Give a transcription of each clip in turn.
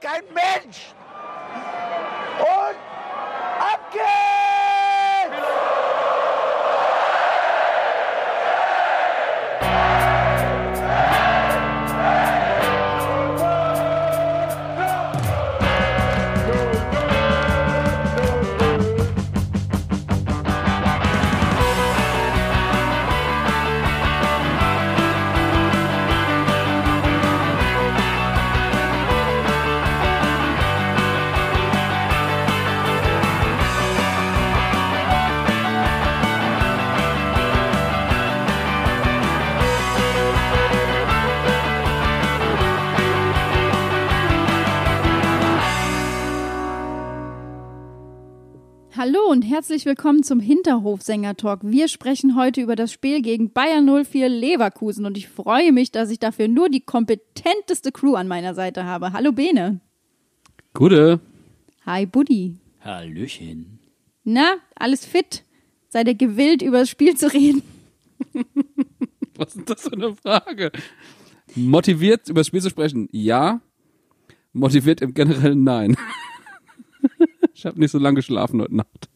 kein Mensch. Herzlich willkommen zum Hinterhofsänger-Talk. Wir sprechen heute über das Spiel gegen Bayern 04 Leverkusen und ich freue mich, dass ich dafür nur die kompetenteste Crew an meiner Seite habe. Hallo Bene. Gute. Hi Buddy. Hallöchen. Na, alles fit? Seid ihr gewillt, über das Spiel zu reden? Was ist das für eine Frage? Motiviert, über das Spiel zu sprechen? Ja. Motiviert im Generellen? Nein. ich habe nicht so lange geschlafen heute Nacht.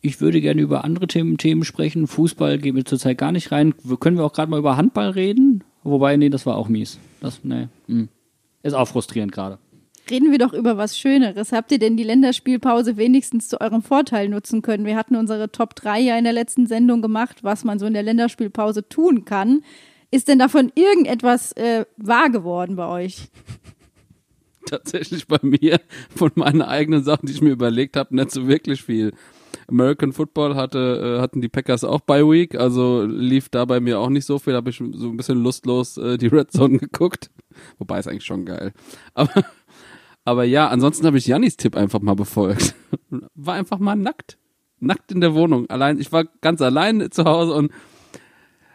Ich würde gerne über andere Themen, Themen sprechen. Fußball gehen wir zurzeit gar nicht rein. Können wir auch gerade mal über Handball reden? Wobei, nee, das war auch mies. Das, nee, hm. Ist auch frustrierend gerade. Reden wir doch über was Schöneres. Habt ihr denn die Länderspielpause wenigstens zu eurem Vorteil nutzen können? Wir hatten unsere Top 3 ja in der letzten Sendung gemacht, was man so in der Länderspielpause tun kann. Ist denn davon irgendetwas äh, wahr geworden bei euch? Tatsächlich bei mir von meinen eigenen Sachen, die ich mir überlegt habe, nicht so wirklich viel. American Football hatte, äh, hatten die Packers auch bei Week, also lief da bei mir auch nicht so viel, habe ich so ein bisschen lustlos äh, die Red Zone geguckt. Wobei ist eigentlich schon geil. Aber, aber ja, ansonsten habe ich Jannis Tipp einfach mal befolgt. War einfach mal nackt. Nackt in der Wohnung. Allein, ich war ganz allein zu Hause und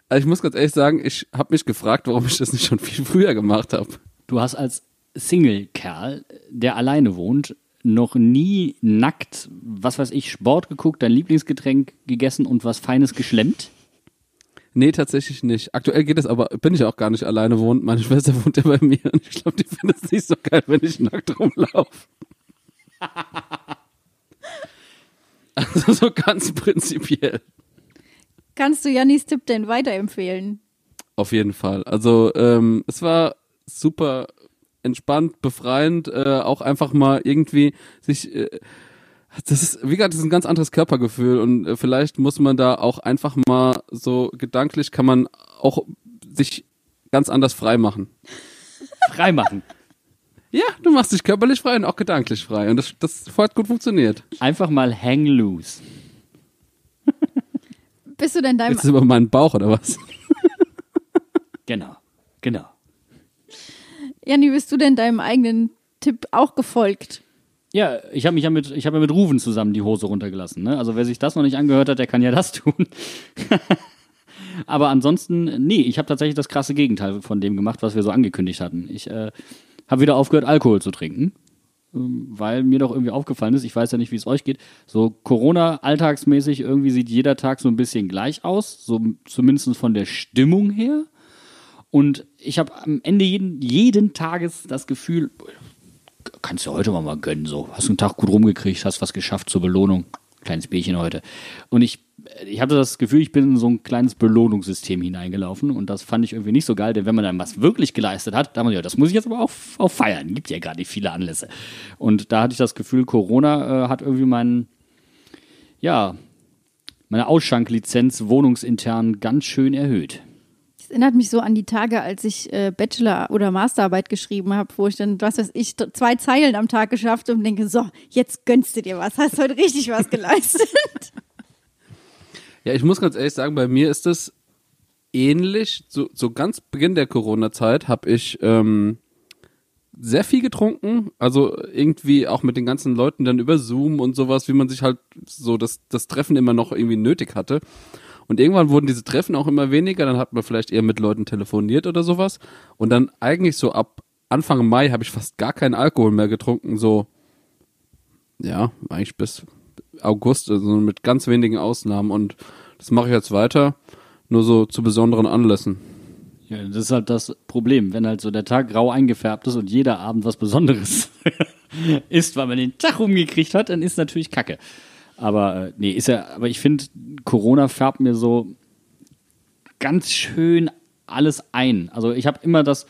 also ich muss ganz ehrlich sagen, ich habe mich gefragt, warum ich das nicht schon viel früher gemacht habe. Du hast als Single-Kerl, der alleine wohnt, noch nie nackt, was weiß ich, Sport geguckt, dein Lieblingsgetränk gegessen und was Feines geschlemmt? Nee, tatsächlich nicht. Aktuell geht es aber, bin ich auch gar nicht alleine wohnt. Meine Schwester wohnt ja bei mir und ich glaube, die findet es nicht so geil, wenn ich nackt rumlaufe. Also so ganz prinzipiell. Kannst du Jannis Tipp denn weiterempfehlen? Auf jeden Fall. Also ähm, es war super entspannt, befreiend, äh, auch einfach mal irgendwie sich äh, das ist, wie gesagt, das ist ein ganz anderes Körpergefühl und äh, vielleicht muss man da auch einfach mal so gedanklich kann man auch sich ganz anders frei machen. Freimachen. Ja, du machst dich körperlich frei und auch gedanklich frei und das, das hat gut funktioniert. Einfach mal hang loose. Bist du denn deinem Jetzt ist über meinen Bauch oder was? Genau, genau. Janni, bist du denn deinem eigenen Tipp auch gefolgt? Ja, ich habe mich ja mit, ich habe ja mit Ruven zusammen die Hose runtergelassen. Ne? Also wer sich das noch nicht angehört hat, der kann ja das tun. Aber ansonsten, nee, ich habe tatsächlich das krasse Gegenteil von dem gemacht, was wir so angekündigt hatten. Ich äh, habe wieder aufgehört, Alkohol zu trinken, ähm, weil mir doch irgendwie aufgefallen ist, ich weiß ja nicht, wie es euch geht, so Corona-alltagsmäßig irgendwie sieht jeder Tag so ein bisschen gleich aus, so zumindest von der Stimmung her. Und ich habe am Ende jeden, jeden Tages das Gefühl, kannst du heute mal, mal gönnen, so. Hast einen Tag gut rumgekriegt, hast was geschafft zur Belohnung. Kleines Bierchen heute. Und ich, ich hatte das Gefühl, ich bin in so ein kleines Belohnungssystem hineingelaufen und das fand ich irgendwie nicht so geil, denn wenn man dann was wirklich geleistet hat, da man ja, das muss ich jetzt aber auch, auch feiern. Gibt ja gar nicht viele Anlässe. Und da hatte ich das Gefühl, Corona äh, hat irgendwie meinen, ja, meine Ausschanklizenz wohnungsintern ganz schön erhöht. Das erinnert mich so an die Tage, als ich äh, Bachelor- oder Masterarbeit geschrieben habe, wo ich dann, was weiß ich, zwei Zeilen am Tag geschafft habe und denke, so, jetzt gönnst du dir was, hast heute richtig was geleistet. Ja, ich muss ganz ehrlich sagen, bei mir ist das ähnlich. So, so ganz Beginn der Corona-Zeit habe ich ähm, sehr viel getrunken. Also irgendwie auch mit den ganzen Leuten dann über Zoom und sowas, wie man sich halt so das, das Treffen immer noch irgendwie nötig hatte. Und irgendwann wurden diese Treffen auch immer weniger. Dann hat man vielleicht eher mit Leuten telefoniert oder sowas. Und dann eigentlich so ab Anfang Mai habe ich fast gar keinen Alkohol mehr getrunken. So, ja, eigentlich bis August, also mit ganz wenigen Ausnahmen. Und das mache ich jetzt weiter, nur so zu besonderen Anlässen. Ja, das ist halt das Problem, wenn halt so der Tag grau eingefärbt ist und jeder Abend was Besonderes ist, weil man den Tag rumgekriegt hat, dann ist natürlich Kacke. Aber äh, nee, ist ja, aber ich finde, Corona färbt mir so ganz schön alles ein. Also ich habe immer das,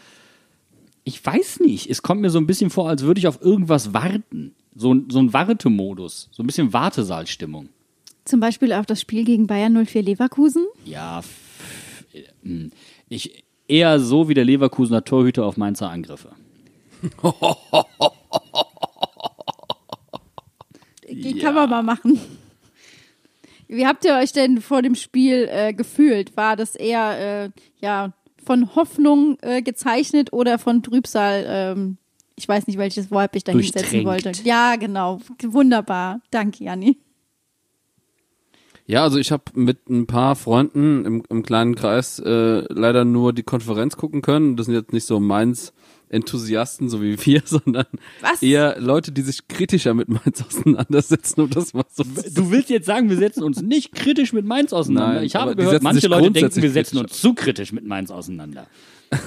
ich weiß nicht, es kommt mir so ein bisschen vor, als würde ich auf irgendwas warten. So, so ein Wartemodus, so ein bisschen Wartesaalstimmung. Zum Beispiel auf das Spiel gegen Bayern 04 Leverkusen. Ja, f- hm. ich eher so wie der Leverkusener Torhüter auf Mainzer Angriffe. Kann man mal machen. Wie habt ihr euch denn vor dem Spiel äh, gefühlt? War das eher äh, ja, von Hoffnung äh, gezeichnet oder von Trübsal? Ähm, ich weiß nicht, welches Wort ich da hinsetzen wollte. Ja, genau. Wunderbar. Danke, Janni. Ja, also ich habe mit ein paar Freunden im, im kleinen Kreis äh, leider nur die Konferenz gucken können. Das sind jetzt nicht so Mainz Enthusiasten, so wie wir, sondern Was? eher Leute, die sich kritischer mit Mainz auseinandersetzen, um das mal so Du willst jetzt sagen, wir setzen uns nicht kritisch mit Mainz auseinander. Nein, ich habe gehört, manche Leute denken, wir setzen uns zu kritisch mit Mainz auseinander.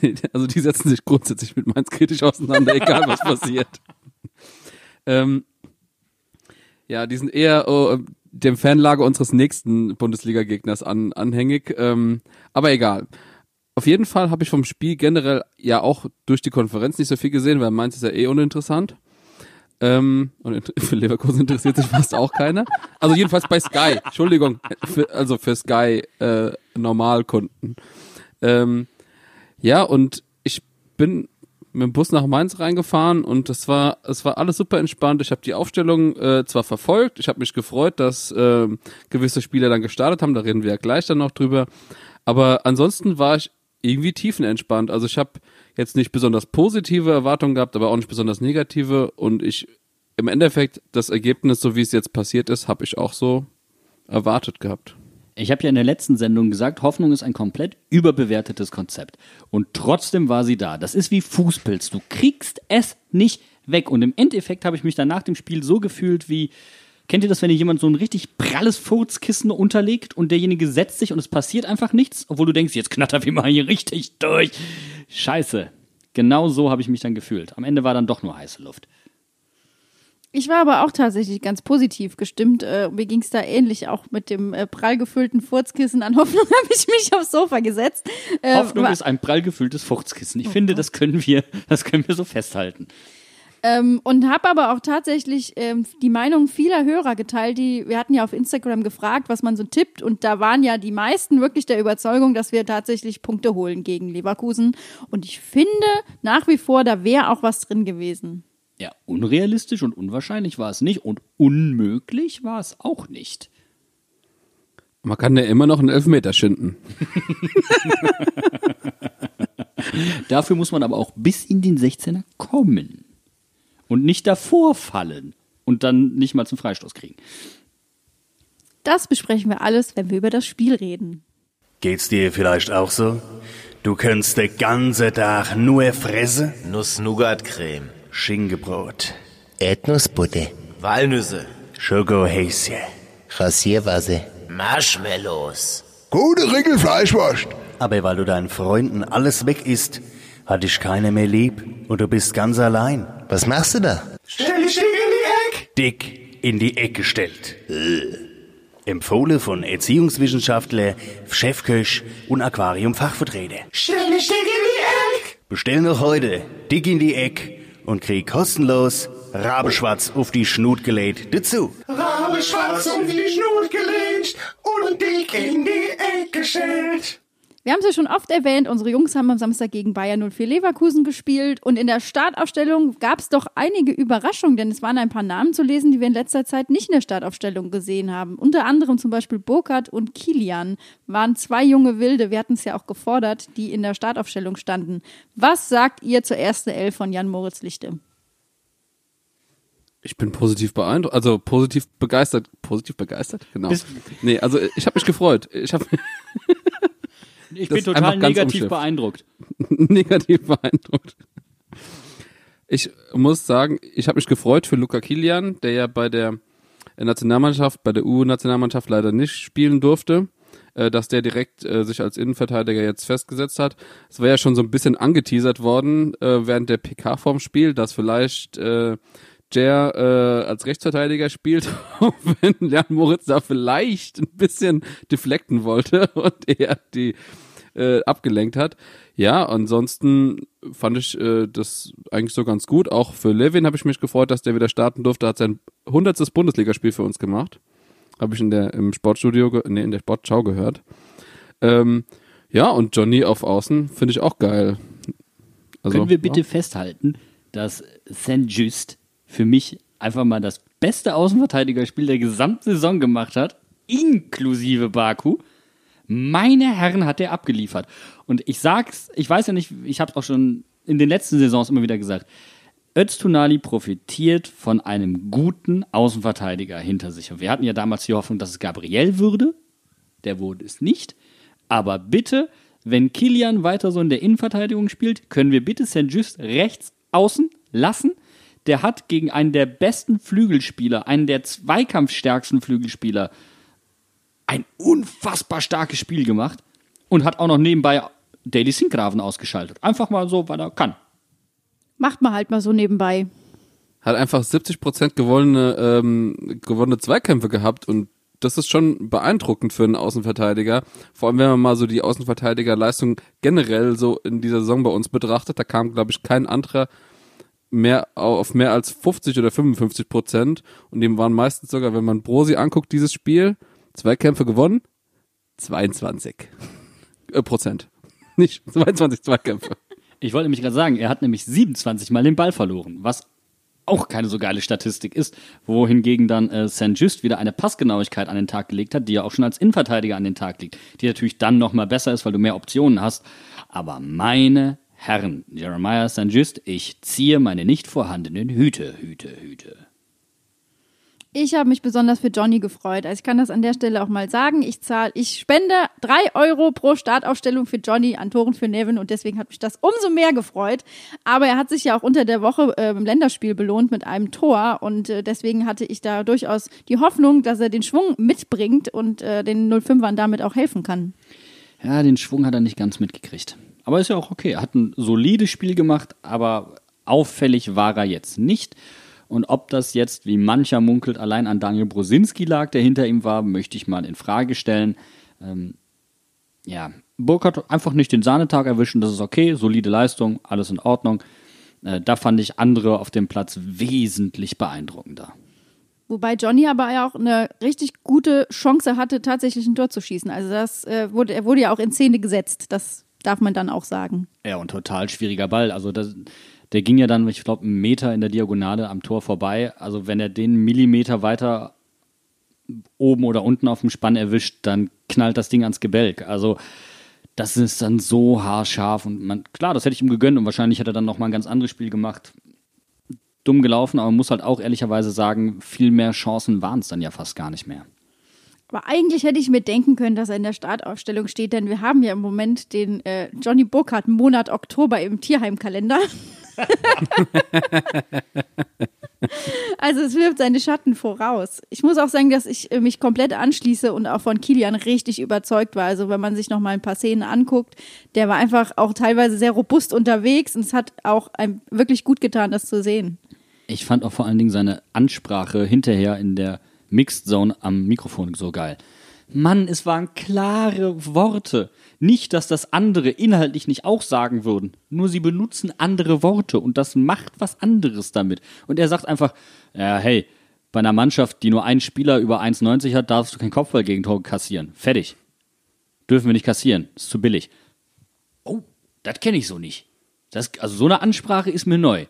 Nee, Also die setzen sich grundsätzlich mit Mainz kritisch auseinander, egal was passiert. Ähm, ja, die sind eher oh, dem Fanlager unseres nächsten Bundesliga-Gegners an, anhängig. Ähm, aber egal. Auf jeden Fall habe ich vom Spiel generell ja auch durch die Konferenz nicht so viel gesehen, weil Mainz ist ja eh uninteressant. Ähm, und für Leverkusen interessiert sich fast auch keiner. Also jedenfalls bei Sky. Entschuldigung, für, also für Sky äh, Normalkunden. Ähm, ja, und ich bin mit dem Bus nach Mainz reingefahren und das war, es war alles super entspannt. Ich habe die Aufstellung äh, zwar verfolgt, ich habe mich gefreut, dass äh, gewisse Spieler dann gestartet haben, da reden wir ja gleich dann noch drüber. Aber ansonsten war ich irgendwie tiefenentspannt. Also ich habe jetzt nicht besonders positive Erwartungen gehabt, aber auch nicht besonders negative und ich im Endeffekt das Ergebnis, so wie es jetzt passiert ist, habe ich auch so erwartet gehabt. Ich habe ja in der letzten Sendung gesagt, Hoffnung ist ein komplett überbewertetes Konzept. Und trotzdem war sie da. Das ist wie Fußpilz. Du kriegst es nicht weg. Und im Endeffekt habe ich mich dann nach dem Spiel so gefühlt wie, kennt ihr das, wenn dir jemand so ein richtig pralles Furzkissen unterlegt und derjenige setzt sich und es passiert einfach nichts, obwohl du denkst, jetzt knattern wir mal hier richtig durch. Scheiße. Genau so habe ich mich dann gefühlt. Am Ende war dann doch nur heiße Luft. Ich war aber auch tatsächlich ganz positiv gestimmt. Äh, mir ging es da ähnlich, auch mit dem äh, prall gefüllten Furzkissen an Hoffnung habe ich mich aufs Sofa gesetzt. Äh, Hoffnung ist ein prall gefülltes Furzkissen. Ich finde, das können wir, das können wir so festhalten. Ähm, und habe aber auch tatsächlich ähm, die Meinung vieler Hörer geteilt, die wir hatten ja auf Instagram gefragt, was man so tippt und da waren ja die meisten wirklich der Überzeugung, dass wir tatsächlich Punkte holen gegen Leverkusen und ich finde nach wie vor, da wäre auch was drin gewesen. Ja, unrealistisch und unwahrscheinlich war es nicht und unmöglich war es auch nicht. Man kann ja immer noch einen Elfmeter schinden. Dafür muss man aber auch bis in den 16er kommen und nicht davor fallen und dann nicht mal zum Freistoß kriegen. Das besprechen wir alles, wenn wir über das Spiel reden. Geht's dir vielleicht auch so? Du könntest den ganzen Tag nur fressen? Nuss-Nougat-Creme. Schinkenbrot, Erdnussbutter, Walnüsse. Schokohäschen. Rasierwasser, Marshmallows. Gute Regel Fleischwurst. Aber weil du deinen Freunden alles weg isst, hat dich keiner mehr lieb und du bist ganz allein. was machst du da? Stell dich in die Eck. Dick in die Ecke gestellt. Empfohlen von Erziehungswissenschaftler, Chefköch und Aquariumfachvertreter. Stell dich dick in die Eck. Bestell noch heute Dick in die Eck und krieg kostenlos Rabeschwarz auf die Schnut gelegt dazu. Rabe schwarz um die Schnur gelegt und dick in die Eck gestellt. Wir haben es ja schon oft erwähnt, unsere Jungs haben am Samstag gegen Bayern 04 Leverkusen gespielt und in der Startaufstellung gab es doch einige Überraschungen, denn es waren ein paar Namen zu lesen, die wir in letzter Zeit nicht in der Startaufstellung gesehen haben. Unter anderem zum Beispiel Burkhardt und Kilian waren zwei junge Wilde, wir hatten es ja auch gefordert, die in der Startaufstellung standen. Was sagt ihr zur ersten Elf von Jan Moritz Lichte? Ich bin positiv beeindruckt, also positiv begeistert. Positiv begeistert? Genau. Nee, also ich habe mich gefreut. Ich habe Ich bin total negativ beeindruckt. negativ beeindruckt. Ich muss sagen, ich habe mich gefreut für Luca Kilian, der ja bei der Nationalmannschaft, bei der U-Nationalmannschaft leider nicht spielen durfte. äh, dass der direkt äh, sich als Innenverteidiger jetzt festgesetzt hat. Es war ja schon so ein bisschen angeteasert worden äh, während der PK vorm Spiel, dass vielleicht äh, Jer äh, als Rechtsverteidiger spielt, auch wenn Jan Moritz da vielleicht ein bisschen deflekten wollte und er die äh, abgelenkt hat. Ja, ansonsten fand ich äh, das eigentlich so ganz gut. Auch für Levin habe ich mich gefreut, dass der wieder starten durfte. Hat sein hundertstes Bundesligaspiel für uns gemacht. Habe ich in der im Sportstudio, nee, in der Sportschau gehört. Ähm, ja, und Johnny auf Außen finde ich auch geil. Also, Können wir bitte ja. festhalten, dass St. Just für mich einfach mal das beste Außenverteidigerspiel der gesamten Saison gemacht hat, inklusive Baku. Meine Herren hat er abgeliefert. Und ich sag's, ich weiß ja nicht, ich habe auch schon in den letzten Saisons immer wieder gesagt, Öztunali profitiert von einem guten Außenverteidiger hinter sich. Und wir hatten ja damals die Hoffnung, dass es Gabriel würde. Der wurde es nicht. Aber bitte, wenn Kilian weiter so in der Innenverteidigung spielt, können wir bitte St. Just rechts außen lassen. Der hat gegen einen der besten Flügelspieler, einen der zweikampfstärksten Flügelspieler, ein unfassbar starkes Spiel gemacht und hat auch noch nebenbei Daily Sinkgraven ausgeschaltet. Einfach mal so, weil er kann. Macht man halt mal so nebenbei. hat einfach 70% gewonnene, ähm, gewonnene Zweikämpfe gehabt und das ist schon beeindruckend für einen Außenverteidiger. Vor allem, wenn man mal so die Außenverteidigerleistung generell so in dieser Saison bei uns betrachtet, da kam, glaube ich, kein anderer mehr auf mehr als 50 oder 55 Prozent und dem waren meistens sogar, wenn man Brosi anguckt, dieses Spiel, Zweikämpfe gewonnen, 22 äh, Prozent. Nicht 22 Zweikämpfe. Ich wollte nämlich gerade sagen, er hat nämlich 27 Mal den Ball verloren, was auch keine so geile Statistik ist, wohingegen dann äh, St. Just wieder eine Passgenauigkeit an den Tag gelegt hat, die ja auch schon als Innenverteidiger an den Tag liegt, die natürlich dann nochmal besser ist, weil du mehr Optionen hast. Aber meine Herren, Jeremiah St. Just, ich ziehe meine nicht vorhandenen Hüte, Hüte, Hüte. Ich habe mich besonders für Johnny gefreut. Also ich kann das an der Stelle auch mal sagen. Ich zahle, ich spende drei Euro pro Startaufstellung für Johnny an Toren für Nevin und deswegen hat mich das umso mehr gefreut. Aber er hat sich ja auch unter der Woche äh, im Länderspiel belohnt mit einem Tor und äh, deswegen hatte ich da durchaus die Hoffnung, dass er den Schwung mitbringt und äh, den 05ern damit auch helfen kann. Ja, den Schwung hat er nicht ganz mitgekriegt. Aber ist ja auch okay. Er hat ein solides Spiel gemacht, aber auffällig war er jetzt nicht. Und ob das jetzt, wie mancher munkelt, allein an Daniel Brosinski lag, der hinter ihm war, möchte ich mal in Frage stellen. Ähm, ja, Burg hat einfach nicht den Sahnetag erwischen, das ist okay, solide Leistung, alles in Ordnung. Äh, da fand ich andere auf dem Platz wesentlich beeindruckender. Wobei Johnny aber ja auch eine richtig gute Chance hatte, tatsächlich ein Tor zu schießen. Also das äh, wurde, er wurde ja auch in Szene gesetzt. Das darf man dann auch sagen. Ja, und total schwieriger Ball. Also das, der ging ja dann, ich glaube, einen Meter in der Diagonale am Tor vorbei. Also wenn er den Millimeter weiter oben oder unten auf dem Spann erwischt, dann knallt das Ding ans Gebälk. Also das ist dann so haarscharf und man, klar, das hätte ich ihm gegönnt und wahrscheinlich hätte er dann noch mal ein ganz anderes Spiel gemacht. Dumm gelaufen, aber man muss halt auch ehrlicherweise sagen, viel mehr Chancen waren es dann ja fast gar nicht mehr. Aber eigentlich hätte ich mir denken können, dass er in der Startaufstellung steht, denn wir haben ja im Moment den äh, Johnny Burkhardt Monat Oktober im Tierheimkalender. Also es wirft seine Schatten voraus. Ich muss auch sagen, dass ich äh, mich komplett anschließe und auch von Kilian richtig überzeugt war. Also wenn man sich noch mal ein paar Szenen anguckt, der war einfach auch teilweise sehr robust unterwegs und es hat auch einem wirklich gut getan, das zu sehen. Ich fand auch vor allen Dingen seine Ansprache hinterher in der Mixed Zone am Mikrofon so geil. Mann, es waren klare Worte. Nicht, dass das andere inhaltlich nicht auch sagen würden. Nur sie benutzen andere Worte und das macht was anderes damit. Und er sagt einfach, ja, hey, bei einer Mannschaft, die nur einen Spieler über 1,90 hat, darfst du kein Kopfballgegentor kassieren. Fertig. Dürfen wir nicht kassieren. Ist zu billig. Oh, das kenne ich so nicht. Das, also so eine Ansprache ist mir neu.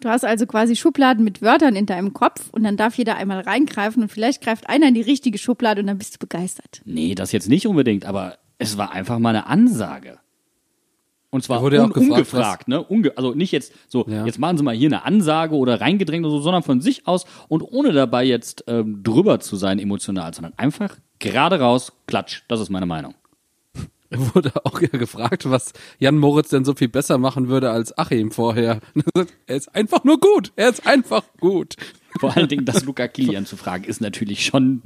Du hast also quasi Schubladen mit Wörtern in deinem Kopf und dann darf jeder einmal reingreifen und vielleicht greift einer in die richtige Schublade und dann bist du begeistert. Nee, das jetzt nicht unbedingt, aber es war einfach mal eine Ansage. Und zwar wurde ja un auch gefragt, ungefragt, ne? Unge also nicht jetzt so, Ja. jetzt machen Sie mal hier eine Ansage oder reingedrängt oder so, sondern von sich aus und ohne dabei jetzt ähm, drüber zu sein emotional, sondern einfach gerade raus, klatsch. Das ist meine Meinung. Er wurde auch ja gefragt, was Jan Moritz denn so viel besser machen würde als Achim vorher. Er ist einfach nur gut. Er ist einfach gut. Vor allen Dingen, das Luca Kilian zu fragen, ist natürlich schon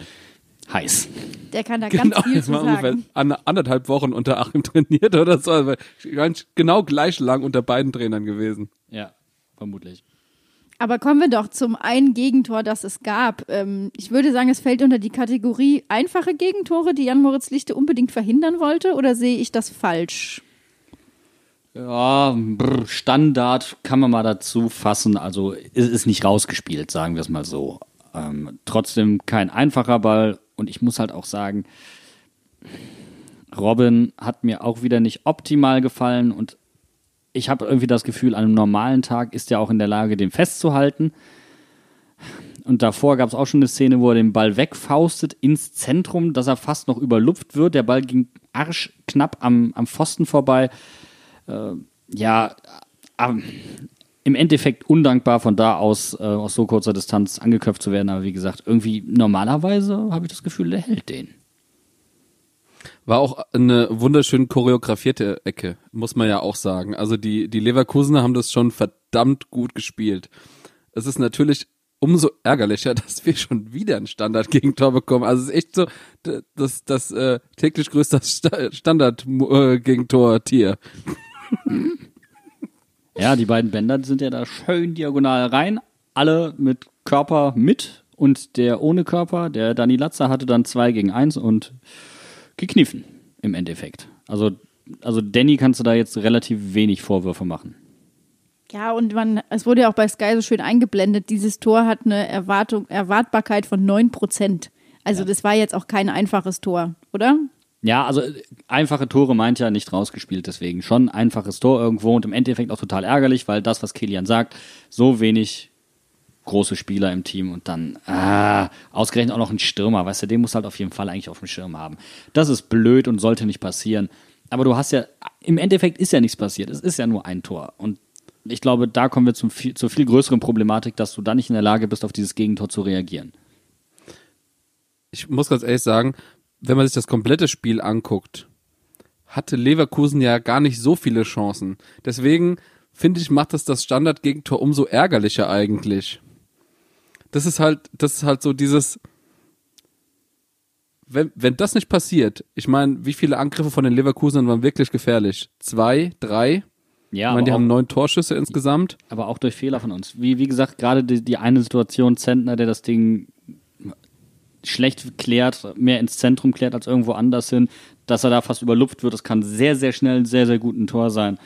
heiß. Der kann da Genau, ganz viel jetzt zu mal ungefähr sagen. an, anderthalb Wochen unter Achim trainiert oder so. Also ganz genau gleich lang unter beiden Trainern gewesen. Ja, vermutlich. Aber kommen wir doch zum einen Gegentor, das es gab. Ähm, ich würde sagen, es fällt unter die Kategorie einfache Gegentore, die Jan-Moritz Lichte unbedingt verhindern wollte, oder sehe ich das falsch? Ja, brr, Standard kann man mal dazu fassen. Also es ist nicht rausgespielt, sagen wir es mal so. Ähm, trotzdem kein einfacher Ball. Und ich muss halt auch sagen, Robin hat mir auch wieder nicht optimal gefallen. Und ich habe irgendwie das Gefühl, an einem normalen Tag ist er auch in der Lage, den festzuhalten. Und davor gab es auch schon eine Szene, wo er den Ball wegfaustet ins Zentrum, dass er fast noch überlupft wird. Der Ball ging arschknapp am, am Pfosten vorbei ja, ähm, im Endeffekt undankbar von da aus, äh, aus so kurzer Distanz angeköpft zu werden. Aber wie gesagt, irgendwie normalerweise habe ich das Gefühl, der hält den. War auch eine wunderschön choreografierte Ecke, muss man ja auch sagen. Also die, die Leverkusener haben das schon verdammt gut gespielt. Es ist natürlich umso ärgerlicher, dass wir schon wieder ein Standard-Gegentor bekommen. Also es ist echt so das, das äh, täglich größte Sta Standard-Gegentor-Tier. Ja, die beiden Bänder sind ja da schön diagonal rein. Alle mit Körper mit und der ohne Körper, der Dani Latzer hatte dann zwei gegen eins und gekniffen im Endeffekt. Also, also Danny kannst du da jetzt relativ wenig Vorwürfe machen. Ja, und man, es wurde ja auch bei Sky so schön eingeblendet, dieses Tor hat eine Erwartung, Erwartbarkeit von 9 Prozent. Also das war jetzt auch kein einfaches Tor, oder? Ja, also äh, einfache Tore meint ja nicht rausgespielt, deswegen schon einfaches Tor irgendwo und im Endeffekt auch total ärgerlich, weil das, was Kilian sagt, so wenig große Spieler im Team und dann ah, ausgerechnet auch noch ein Stürmer, weißt du, den muss halt auf jeden Fall eigentlich auf dem Schirm haben. Das ist blöd und sollte nicht passieren. Aber du hast ja, im Endeffekt ist ja nichts passiert. Es ist ja nur ein Tor. Und ich glaube, da kommen wir zum viel, zur viel größeren Problematik, dass du da nicht in der Lage bist, auf dieses Gegentor zu reagieren. Ich muss ganz ehrlich sagen, wenn man sich das komplette Spiel anguckt, hatte Leverkusen ja gar nicht so viele Chancen. Deswegen finde ich, macht das das Standard-Gegentor umso ärgerlicher eigentlich. Das ist halt, das ist halt so dieses, wenn, wenn das nicht passiert, ich meine, wie viele Angriffe von den Leverkusenern waren wirklich gefährlich? Zwei, drei? Ja, ich meine, die aber haben auch- neun Torschüsse insgesamt. aber auch durch Fehler von uns. Wie, wie gesagt, gerade die, die eine Situation, Zentner, der das Ding schlecht klärt, mehr ins Zentrum klärt als irgendwo anders hin, dass er da fast überlupft wird, das kann sehr, sehr schnell ein sehr, sehr guten Tor sein.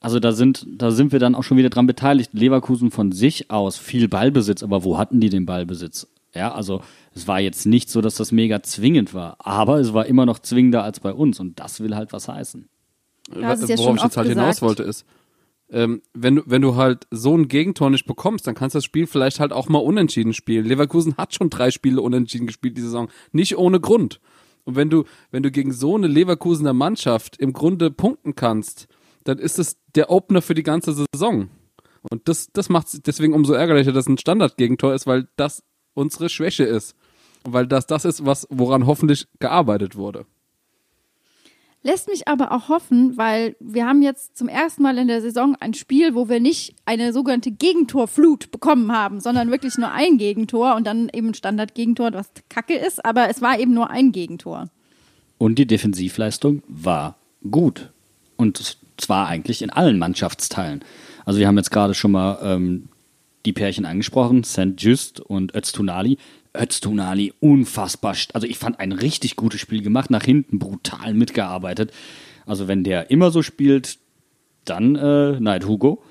Also da sind, da sind wir dann auch schon wieder dran beteiligt. Leverkusen von sich aus viel Ballbesitz, aber wo hatten die den Ballbesitz? Ja, also es war jetzt nicht so, dass das mega zwingend war, aber es war immer noch zwingender als bei uns und das will halt was heißen. Es ja Worauf ich jetzt halt hinaus gesagt. wollte, ist, ähm, wenn, du, wenn du halt so ein Gegentor nicht bekommst, dann kannst du das Spiel vielleicht halt auch mal unentschieden spielen. Leverkusen hat schon drei Spiele unentschieden gespielt die Saison. Nicht ohne Grund. Und wenn du, wenn du gegen so eine Leverkusener Mannschaft im Grunde punkten kannst, dann ist es der Opener für die ganze Saison. Und das, das macht es deswegen umso ärgerlicher, dass es ein Standardgegentor ist, weil das unsere Schwäche ist. Und weil das das ist, was, woran hoffentlich gearbeitet wurde. Lässt mich aber auch hoffen, weil wir haben jetzt zum ersten Mal in der Saison ein Spiel, wo wir nicht eine sogenannte Gegentorflut bekommen haben, sondern wirklich nur ein Gegentor und dann eben ein Standardgegentor, was kacke ist, aber es war eben nur ein Gegentor. Und die Defensivleistung war gut. Und zwar eigentlich in allen Mannschaftsteilen. Also wir haben jetzt gerade schon mal ähm, die Pärchen angesprochen, St. Just und Öztunali. Öztunali, unfassbar. Also ich fand ein richtig gutes Spiel gemacht, nach hinten brutal mitgearbeitet. Also wenn der immer so spielt, dann äh, Neid Hugo.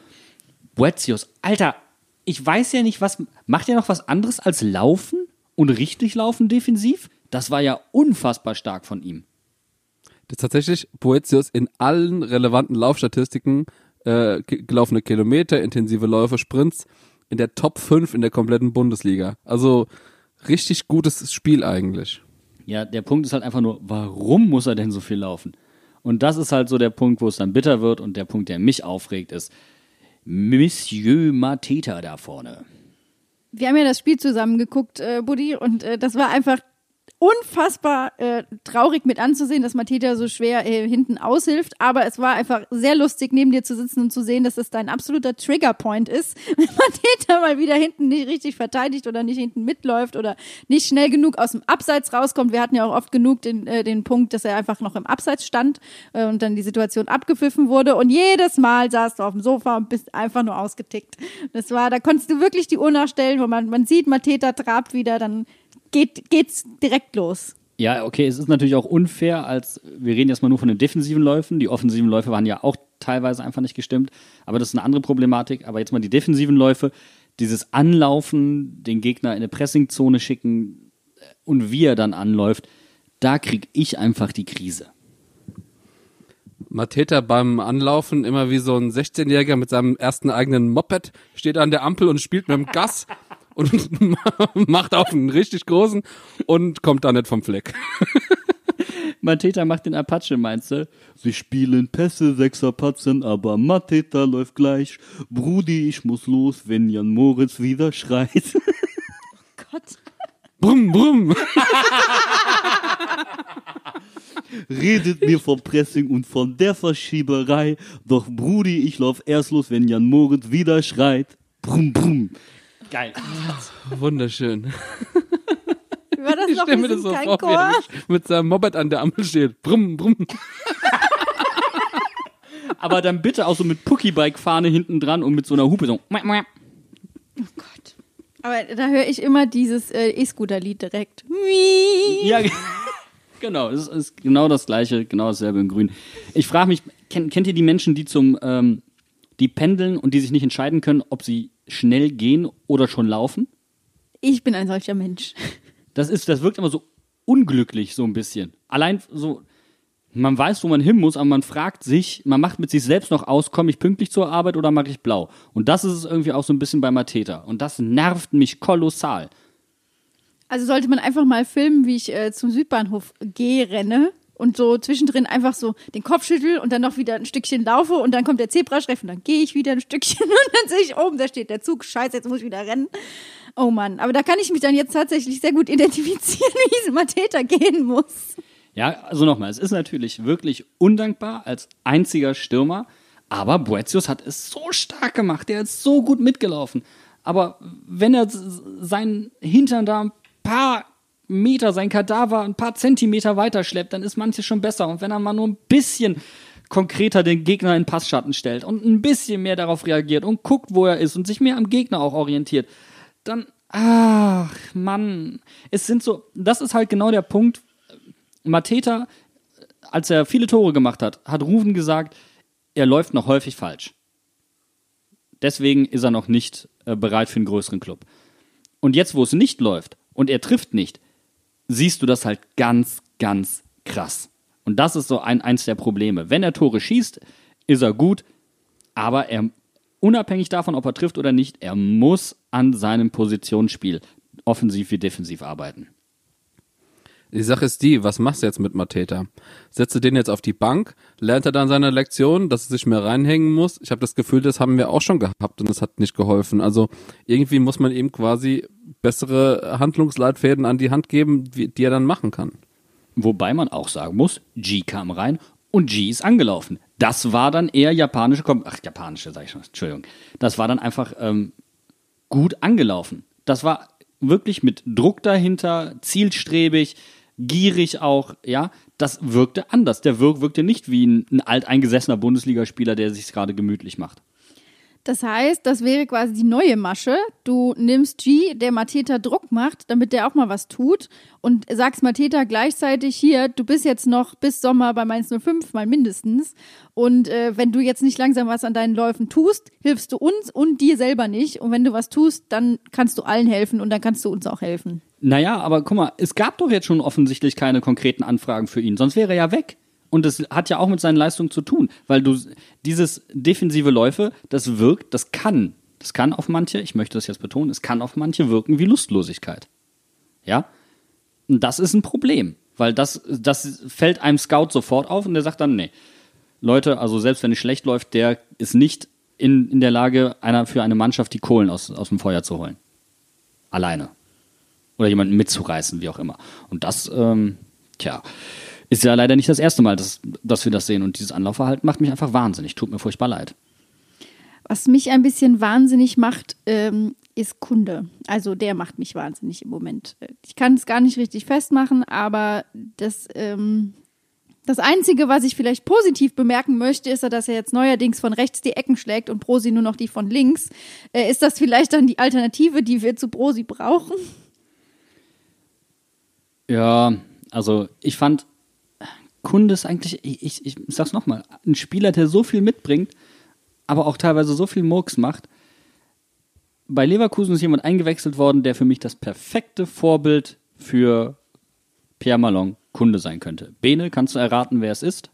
Boetius, Alter, ich weiß ja nicht, was. Macht er noch was anderes als laufen und richtig laufen defensiv? Das war ja unfassbar stark von ihm. Das ist tatsächlich Boetius in allen relevanten Laufstatistiken, äh, ge- gelaufene Kilometer, intensive Läufe, Sprints, in der Top 5 in der kompletten Bundesliga. Also richtig gutes Spiel eigentlich. Ja, der Punkt ist halt einfach nur, warum muss er denn so viel laufen? Und das ist halt so der Punkt, wo es dann bitter wird und der Punkt, der mich aufregt, ist Monsieur Mateta da vorne. Wir haben ja das Spiel zusammen geguckt, äh, Buddy, und äh, das war einfach unfassbar äh, traurig mit anzusehen, dass Mateta so schwer äh, hinten aushilft. Aber es war einfach sehr lustig, neben dir zu sitzen und zu sehen, dass das dein absoluter Triggerpoint ist. Wenn Mateta mal wieder hinten nicht richtig verteidigt oder nicht hinten mitläuft oder nicht schnell genug aus dem Abseits rauskommt. Wir hatten ja auch oft genug den, äh, den Punkt, dass er einfach noch im Abseits stand äh, und dann die Situation abgepfiffen wurde. Und jedes Mal saßt du auf dem Sofa und bist einfach nur ausgetickt. Das war, da konntest du wirklich die Uhr nachstellen, wo man, man sieht, Mateta trabt wieder, dann geht, geht's direkt los. Ja, okay, es ist natürlich auch unfair, als wir reden jetzt mal nur von den defensiven Läufen. Die offensiven Läufe waren ja auch teilweise einfach nicht gestimmt, aber das ist eine andere Problematik. Aber jetzt mal die defensiven Läufe, dieses Anlaufen, den Gegner in eine Pressingzone schicken äh, und wie er dann anläuft, da krieg ich einfach die Krise. Mateta beim Anlaufen immer wie so ein 16-Jähriger mit seinem ersten eigenen Moped steht an der Ampel und spielt mit dem Gas und macht auf einen richtig großen und kommt da nicht vom Fleck. Mateta macht den Apache, meinst du? Sie spielen Pässe, Sechser Patzen, aber Mateta läuft gleich. Brudi, ich muss los, wenn Jan Moritz wieder schreit. Gott. Brumm, brumm. Redet mir vom Pressing und von der Verschieberei. Doch Brudi, ich lauf erst los, wenn Jan Moritz wieder schreit. Brumm, brumm. Geil. Wunderschön. War das Ich noch stelle mir ein das so vor, kein wie er Chor? mit seinem Moped an der Ampel steht. Brumm, brumm. Aber dann bitte auch so mit Puckybike-Fahne hinten dran und mit so einer Hupe so. Oh Gott. Aber da höre ich immer dieses äh, E-Scooter-Lied direkt. Ja, ge- genau. Es ist genau das gleiche, genau dasselbe in Grün. Ich frage mich, kennt, kennt ihr die Menschen, die zum, ähm, die pendeln und die sich nicht entscheiden können, ob sie schnell gehen oder schon laufen? Ich bin ein solcher Mensch. Das ist, das wirkt immer so unglücklich, so ein bisschen. Allein so, man weiß, wo man hin muss, aber man fragt sich, man macht mit sich selbst noch aus, komme ich pünktlich zur Arbeit oder mache ich blau? Und das ist es irgendwie auch so ein bisschen bei Mateta. Und das nervt mich kolossal. Also sollte man einfach mal filmen, wie ich äh, zum Südbahnhof gehe, renne und so zwischendrin einfach so den Kopf schüttel und dann noch wieder ein Stückchen laufe und dann kommt der Zebrastreifen und dann gehe ich wieder ein Stückchen und dann sehe ich oben, da steht der Zug, scheiße, jetzt muss ich wieder rennen. Oh Mann, aber da kann ich mich dann jetzt tatsächlich sehr gut identifizieren, wie es Mateta gehen muss. Ja, also nochmal, es ist natürlich wirklich undankbar als einziger Stürmer, aber Boetius hat es so stark gemacht, der ist so gut mitgelaufen. Aber wenn er seinen Hintern da ein paar Meter, sein Kadaver ein paar Zentimeter weiterschleppt, dann ist manches schon besser. Und wenn er mal nur ein bisschen konkreter den Gegner in Passschatten stellt und ein bisschen mehr darauf reagiert und guckt, wo er ist und sich mehr am Gegner auch orientiert, dann, ach, Mann, es sind so, das ist halt genau der Punkt, Mateta, als er viele Tore gemacht hat, hat Ruven gesagt, er läuft noch häufig falsch. Deswegen ist er noch nicht äh, bereit für einen größeren Club. Und jetzt, wo es nicht läuft und er trifft nicht, siehst du das halt ganz, ganz krass. Und das ist so ein, eins der Probleme. Wenn er Tore schießt, ist er gut, aber er, unabhängig davon, ob er trifft oder nicht, er muss an seinem Positionsspiel offensiv wie defensiv arbeiten. Die Sache ist die, was machst du jetzt mit Mateta? Setzt du den jetzt auf die Bank? Lernt er dann seine Lektion, dass er sich mehr reinhängen muss? Ich habe das Gefühl, das haben wir auch schon gehabt und es hat nicht geholfen. Also irgendwie muss man ihm quasi bessere Handlungsleitfäden an die Hand geben, die er dann machen kann. Wobei man auch sagen muss, G kam rein und G ist angelaufen. Das war dann eher japanische, Kom ach japanische sag ich schon, Entschuldigung. Das war dann einfach ähm, gut angelaufen. Das war wirklich mit Druck dahinter, zielstrebig, gierig auch, ja. Das wirkte anders. Der wirk wirkte nicht wie ein, ein alteingesessener Bundesligaspieler, der sich gerade gemütlich macht. Das heißt, das wäre quasi die neue Masche. Du nimmst G, der Mateta Druck macht, damit der auch mal was tut und sagst Mateta gleichzeitig hier, du bist jetzt noch bis Sommer bei Mainz 05 mal mindestens und äh, wenn du jetzt nicht langsam was an deinen Läufen tust, hilfst du uns und dir selber nicht und wenn du was tust, dann kannst du allen helfen und dann kannst du uns auch helfen. Naja, aber guck mal, es gab doch jetzt schon offensichtlich keine konkreten Anfragen für ihn, sonst wäre er ja weg. Und das hat ja auch mit seinen Leistungen zu tun, weil du dieses defensive Läufe, das wirkt, das kann, das kann auf manche, ich möchte das jetzt betonen, es kann auf manche wirken wie Lustlosigkeit. Ja? Und das ist ein Problem, weil das, das fällt einem Scout sofort auf und der sagt dann, nee, Leute, also selbst wenn es schlecht läuft, der ist nicht in, in der Lage, einer, für eine Mannschaft die Kohlen aus, aus dem Feuer zu holen. Alleine. Oder jemanden mitzureißen, wie auch immer. Und das, ähm, tja, ist ja leider nicht das erste Mal, dass, dass wir das sehen. Und dieses Anlaufverhalten macht mich einfach wahnsinnig. Tut mir furchtbar leid. Was mich ein bisschen wahnsinnig macht, ähm, ist Kunde. Also der macht mich wahnsinnig im Moment. Ich kann es gar nicht richtig festmachen, aber das, ähm, das Einzige, was ich vielleicht positiv bemerken möchte, ist, dass er jetzt neuerdings von rechts die Ecken schlägt und Prosi nur noch die von links. Äh, ist das vielleicht dann die Alternative, die wir zu Prosi brauchen? Ja, also ich fand, Kunde ist eigentlich, ich, ich, ich sag's nochmal, ein Spieler, der so viel mitbringt, aber auch teilweise so viel Murks macht. Bei Leverkusen ist jemand eingewechselt worden, der für mich das perfekte Vorbild für Pierre Malon Kunde sein könnte. Bene, kannst du erraten, wer es ist?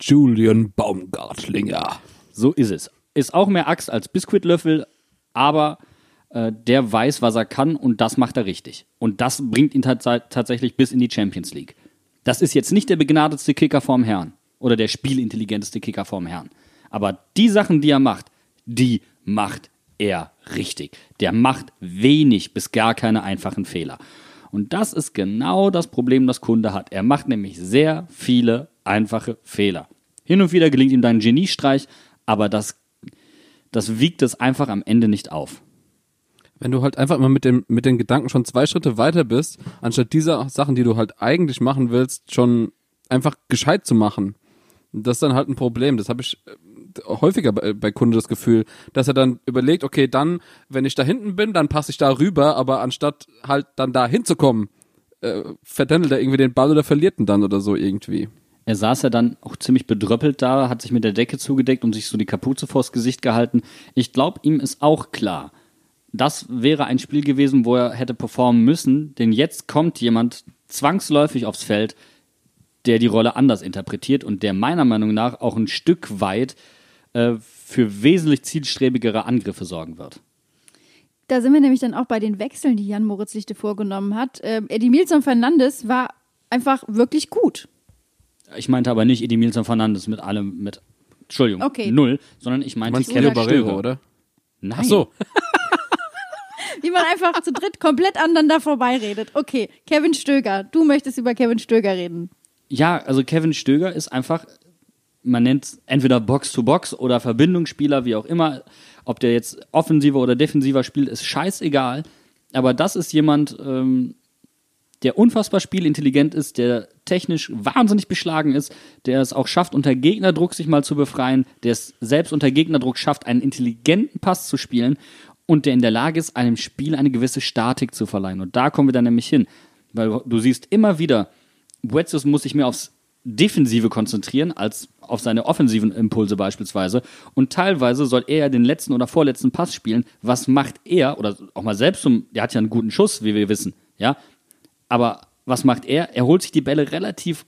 Julian Baumgartlinger. So ist es. Ist auch mehr Axt als Biskuitlöffel, aber äh, der weiß, was er kann und das macht er richtig. Und das bringt ihn tats tatsächlich bis in die Champions League. Das ist jetzt nicht der begnadetste Kicker vorm Herrn oder der spielintelligenteste Kicker vorm Herrn. Aber die Sachen, die er macht, die macht er richtig. Der macht wenig bis gar keine einfachen Fehler. Und das ist genau das Problem, das Kunde hat. Er macht nämlich sehr viele einfache Fehler. Hin und wieder gelingt ihm dein Geniestreich, aber das, das wiegt es einfach am Ende nicht auf. Wenn du halt einfach immer mit, dem, mit den Gedanken schon zwei Schritte weiter bist, anstatt dieser Sachen, die du halt eigentlich machen willst, schon einfach gescheit zu machen. Das ist dann halt ein Problem. Das habe ich äh, häufiger bei, bei Kunde das Gefühl, dass er dann überlegt, okay, dann, wenn ich da hinten bin, dann passe ich da rüber, aber anstatt halt dann da hinzukommen, äh, verdändelt er irgendwie den Ball oder verliert ihn dann oder so irgendwie. Er saß ja dann auch ziemlich bedröppelt da, hat sich mit der Decke zugedeckt und sich so die Kapuze vors Gesicht gehalten. Ich glaube, ihm ist auch klar, das wäre ein Spiel gewesen, wo er hätte performen müssen, denn jetzt kommt jemand zwangsläufig aufs Feld, der die Rolle anders interpretiert und der meiner Meinung nach auch ein Stück weit äh, für wesentlich zielstrebigere Angriffe sorgen wird. Da sind wir nämlich dann auch bei den Wechseln, die Jan Moritz Lichte vorgenommen hat. Ähm, Eddie Milson Fernandes war einfach wirklich gut. Ich meinte aber nicht Edimilson Fernandes mit allem, mit, Entschuldigung, Okay. null, sondern ich meinte Kevin Barrero, oder? Nein. Ach so. Wie man einfach zu dritt komplett aneinander vorbeiredet. Okay, Kevin Stöger, du möchtest über Kevin Stöger reden. Ja, also Kevin Stöger ist einfach, man nennt es entweder Box-to-Box oder Verbindungsspieler, wie auch immer. Ob der jetzt offensiver oder defensiver spielt, ist scheißegal. Aber das ist jemand, ähm, der unfassbar spielintelligent ist, der technisch wahnsinnig beschlagen ist, der es auch schafft, unter Gegnerdruck sich mal zu befreien, der es selbst unter Gegnerdruck schafft, einen intelligenten Pass zu spielen und der in der Lage ist, einem Spiel eine gewisse Statik zu verleihen. Und da kommen wir dann nämlich hin. Weil du siehst immer wieder, Boetius muss sich mehr aufs Defensive konzentrieren als auf seine offensiven Impulse beispielsweise. Und teilweise soll er ja den letzten oder vorletzten Pass spielen. Was macht er? Oder auch mal selbst zum, der hat ja einen guten Schuss, wie wir wissen. Ja. Aber was macht er? Er holt sich die Bälle relativ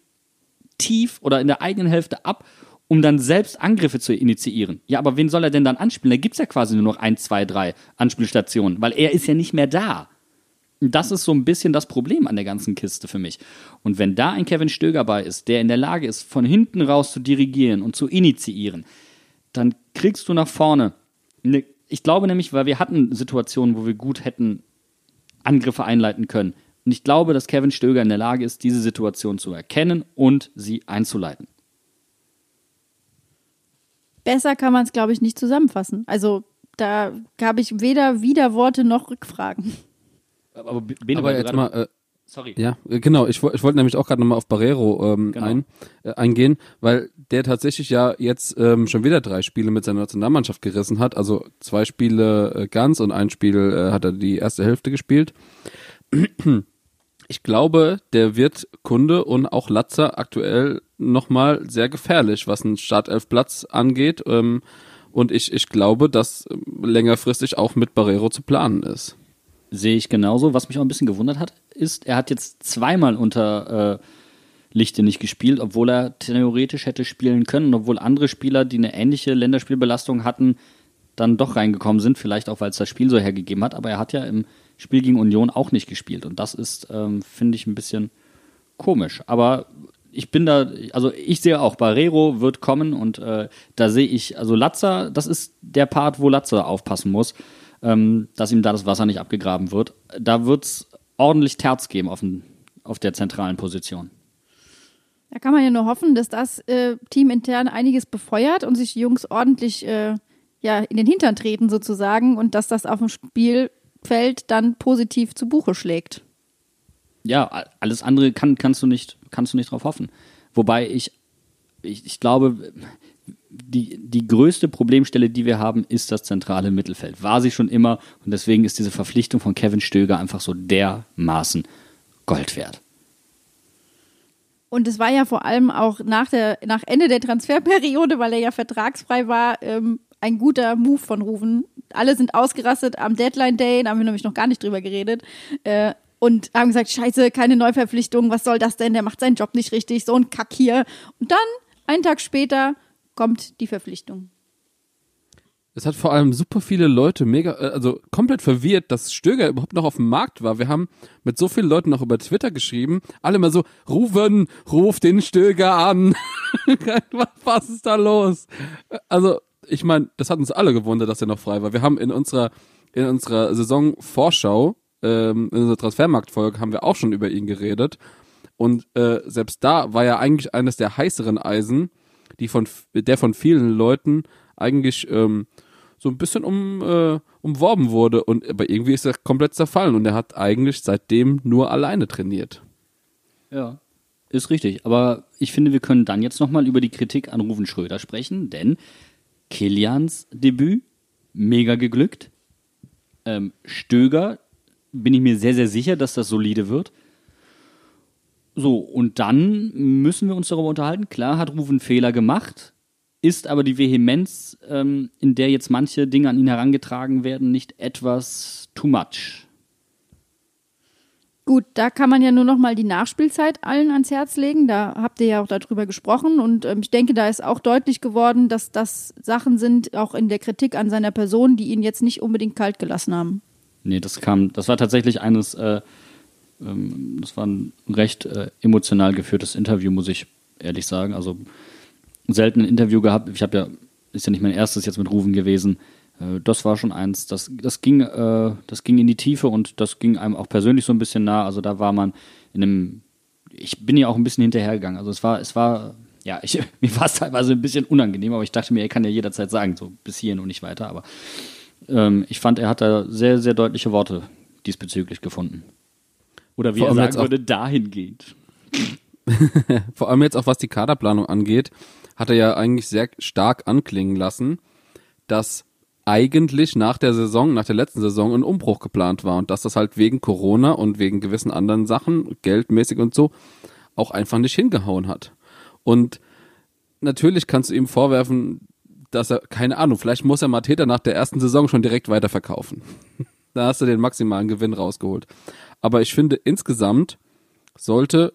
tief oder in der eigenen Hälfte ab, um dann selbst Angriffe zu initiieren. Ja, aber wen soll er denn dann anspielen? Da gibt's ja quasi nur noch ein, zwei, drei Anspielstationen, weil er ist ja nicht mehr da. Das ist so ein bisschen das Problem an der ganzen Kiste für mich. Und wenn da ein Kevin Stöger bei ist, der in der Lage ist, von hinten raus zu dirigieren und zu initiieren, dann kriegst du nach vorne. Ne, ich glaube nämlich, weil wir hatten Situationen, wo wir gut hätten Angriffe einleiten können. Und ich glaube, dass Kevin Stöger in der Lage ist, diese Situation zu erkennen und sie einzuleiten. Besser kann man es, glaube ich, nicht zusammenfassen. Also da habe ich weder Widerworte noch Rückfragen. Aber, Bene, Aber jetzt mal, äh, sorry. Ja, äh, genau. Ich, ich wollte nämlich auch gerade nochmal auf Barrero ähm, Genau. ein, äh, eingehen, weil der tatsächlich ja jetzt ähm, schon wieder drei Spiele mit seiner Nationalmannschaft gerissen hat. Also zwei Spiele äh, ganz und ein Spiel äh, hat er die erste Hälfte gespielt. Ich glaube, der wird Kunde und auch Latzer aktuell nochmal sehr gefährlich, was einen Startelfplatz angeht. Ähm, und ich, ich glaube, dass ähm, längerfristig auch mit Barrero zu planen ist. Sehe ich genauso. Was mich auch ein bisschen gewundert hat, ist, er hat jetzt zweimal unter äh, Lichte nicht gespielt, obwohl er theoretisch hätte spielen können, obwohl andere Spieler, die eine ähnliche Länderspielbelastung hatten, dann doch reingekommen sind, vielleicht auch, weil es das Spiel so hergegeben hat, aber er hat ja im Spiel gegen Union auch nicht gespielt und das ist, ähm, finde ich, ein bisschen komisch. Aber ich bin da, also ich sehe auch, Barrero wird kommen und äh, da sehe ich, also Latzer, das ist der Part, wo Latzer aufpassen muss. ähm, dass ihm da das Wasser nicht abgegraben wird. Da wird's ordentlich Terz geben auf, den, auf der zentralen Position. Da kann man ja nur hoffen, dass das äh, Team intern einiges befeuert und sich die Jungs ordentlich äh, ja, in den Hintern treten sozusagen und dass das auf dem Spielfeld dann positiv zu Buche schlägt. Ja, alles andere kann, kannst du nicht, kannst du nicht drauf hoffen. Wobei ich, ich, ich glaube, die, die größte Problemstelle, die wir haben, ist das zentrale Mittelfeld. War sie schon immer und deswegen ist diese Verpflichtung von Kevin Stöger einfach so dermaßen Gold wert. Und es war ja vor allem auch nach, der, nach Ende der Transferperiode, weil er ja vertragsfrei war, ähm, ein guter Move von Rufen. Alle sind ausgerastet am Deadline Day, da haben wir nämlich noch gar nicht drüber geredet. Äh, und haben gesagt, scheiße, keine Neuverpflichtung, was soll das denn? Der macht seinen Job nicht richtig, so ein Kack hier. Und dann, einen Tag später, kommt die Verpflichtung. Es hat vor allem super viele Leute mega, äh, also komplett verwirrt, dass Stöger überhaupt noch auf dem Markt war. Wir haben mit so vielen Leuten noch über Twitter geschrieben, alle mal so, rufen, ruf den Stöger an. was ist da los? Also, ich meine, das hat uns alle gewundert, dass er noch frei war. Wir haben in unserer, in unserer Saisonvorschau, ähm, in unserer Transfermarktfolge haben wir auch schon über ihn geredet. Und äh, selbst da war er eigentlich eines der heißeren Eisen, die von, der von vielen Leuten eigentlich ähm, so ein bisschen um, äh, umworben wurde. Und aber irgendwie ist er komplett zerfallen und er hat eigentlich seitdem nur alleine trainiert. Ja. Ist richtig. Aber ich finde, wir können dann jetzt nochmal über die Kritik an Ruven Schröder sprechen, denn Kilians Debüt, mega geglückt. Ähm, Stöger, bin ich mir sehr, sehr sicher, dass das solide wird. So, und dann müssen wir uns darüber unterhalten. Klar hat Ruven Fehler gemacht, ist aber die Vehemenz, ähm, in der jetzt manche Dinge an ihn herangetragen werden, nicht etwas too much. Gut, da kann man ja nur noch mal die Nachspielzeit allen ans Herz legen. Da habt ihr ja auch darüber gesprochen und ähm, ich denke, da ist auch deutlich geworden, dass das Sachen sind, auch in der Kritik an seiner Person, die ihn jetzt nicht unbedingt kalt gelassen haben. Nee, das kam, das war tatsächlich eines, äh, ähm, das war ein recht äh, emotional geführtes Interview, muss ich ehrlich sagen. Also selten ein Interview gehabt. Ich habe ja, ist ja nicht mein erstes jetzt mit Rufen gewesen. Äh, das war schon eins, das, das ging, äh, das ging in die Tiefe und das ging einem auch persönlich so ein bisschen nah. Also da war man in einem, ich bin ja auch ein bisschen hinterhergegangen. Also es war, es war, ja, ich, mir war es teilweise ein bisschen unangenehm, aber ich dachte mir, er kann ja jederzeit sagen, so bis hierhin und nicht weiter. Aber ähm, ich fand, er hat da sehr, sehr deutliche Worte diesbezüglich gefunden. Oder wie Vor er sagen würde, dahingehend. Vor allem jetzt auch was die Kaderplanung angeht, hat er ja eigentlich sehr stark anklingen lassen, dass eigentlich nach der Saison, nach der letzten Saison ein Umbruch geplant war und dass das halt wegen Corona und wegen gewissen anderen Sachen, geldmäßig und so, auch einfach nicht hingehauen hat. Und natürlich kannst du ihm vorwerfen, dass er, keine Ahnung, vielleicht muss er Mateta nach der ersten Saison schon direkt weiterverkaufen. da hast du den maximalen Gewinn rausgeholt. Aber ich finde, insgesamt sollte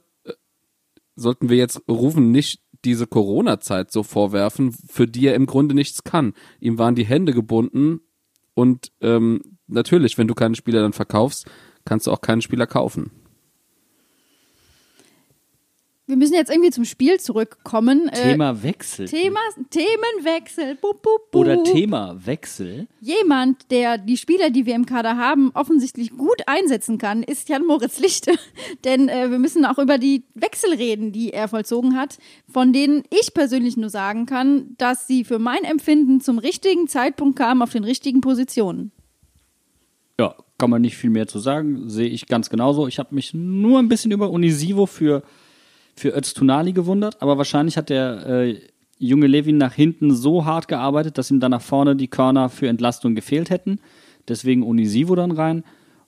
sollten wir jetzt Rufen nicht diese Corona-Zeit so vorwerfen, für die er im Grunde nichts kann. Ihm waren die Hände gebunden und ähm, natürlich, wenn du keinen Spieler dann verkaufst, kannst du auch keinen Spieler kaufen. Wir müssen jetzt irgendwie zum Spiel zurückkommen. Äh, Thema Wechsel. Thema, Themenwechsel. Bup, bup, bup. Oder Thema Wechsel. Jemand, der die Spieler, die wir im Kader haben, offensichtlich gut einsetzen kann, ist Jan Moritz Lichte. Denn äh, wir müssen auch über die Wechsel reden, die er vollzogen hat, von denen ich persönlich nur sagen kann, dass sie für mein Empfinden zum richtigen Zeitpunkt kamen auf den richtigen Positionen. Ja, kann man nicht viel mehr zu sagen. Sehe ich ganz genauso. Ich habe mich nur ein bisschen über Unisivo für, für Öztunali gewundert, aber wahrscheinlich hat der äh, junge Levin nach hinten so hart gearbeitet, dass ihm dann nach vorne die Körner für Entlastung gefehlt hätten. Deswegen Unisivo dann rein.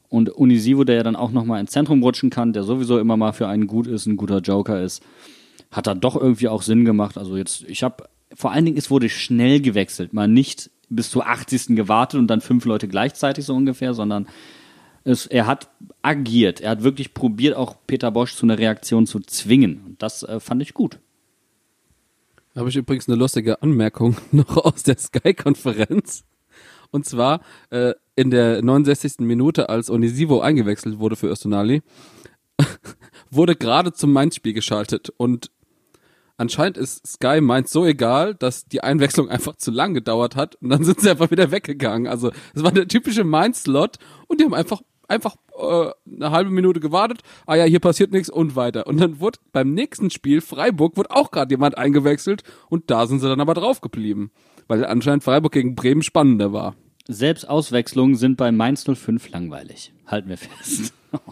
Und Unisivo, der ja dann auch nochmal ins Zentrum rutschen kann, der sowieso immer mal für einen gut ist, ein guter Joker ist, hat da doch irgendwie auch Sinn gemacht. Also jetzt, ich habe, vor allen Dingen, es wurde schnell gewechselt, mal nicht bis zur 80. gewartet und dann fünf Leute gleichzeitig so ungefähr, sondern es, er hat agiert. Er hat wirklich probiert, auch Peter Bosch zu einer Reaktion zu zwingen. Und das äh, fand ich gut. Da habe ich übrigens eine lustige Anmerkung noch aus der Sky-Konferenz. Und zwar äh, in der 69. Minute, als Onisivo eingewechselt wurde für Östonali, wurde gerade zum Mainz-Spiel geschaltet und anscheinend ist Sky meint so egal, dass die Einwechslung einfach zu lang gedauert hat und dann sind sie einfach wieder weggegangen. Also es war der typische Mind-Slot und die haben einfach einfach äh, eine halbe Minute gewartet. Ah ja, hier passiert nichts und weiter. Und dann wurde beim nächsten Spiel Freiburg wurde auch gerade jemand eingewechselt und da sind sie dann aber drauf geblieben, weil anscheinend Freiburg gegen Bremen spannender war. Selbst Auswechslungen sind bei Mainz 05 langweilig. Halten wir fest.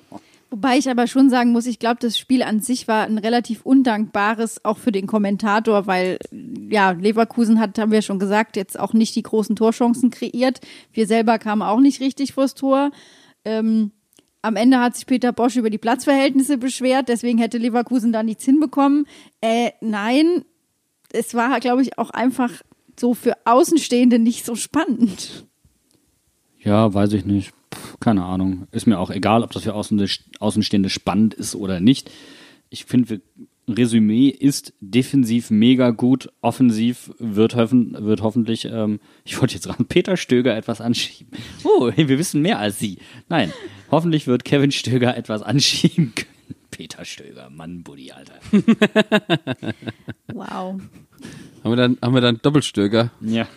Wobei ich aber schon sagen muss, ich glaube, das Spiel an sich war ein relativ undankbares, auch für den Kommentator, weil ja, Leverkusen hat, haben wir schon gesagt, jetzt auch nicht die großen Torchancen kreiert. Wir selber kamen auch nicht richtig vors Tor. Ähm, am Ende hat sich Peter Bosch über die Platzverhältnisse beschwert, deswegen hätte Leverkusen da nichts hinbekommen. Äh, nein, es war, glaube ich, auch einfach so für Außenstehende nicht so spannend. Ja, weiß ich nicht. Puh, keine Ahnung. Ist mir auch egal, ob das für Außen- Außenstehende spannend ist oder nicht. Ich finde, Resümee ist defensiv mega gut, offensiv wird, hoffen, wird hoffentlich, ähm, ich wollte jetzt ran, Peter Stöger etwas anschieben. Oh, wir wissen mehr als Sie. Nein, hoffentlich wird Kevin Stöger etwas anschieben können. Peter Stöger, Mann, Buddy, Alter. Wow. Haben wir dann, haben wir dann Doppelstöger? Ja.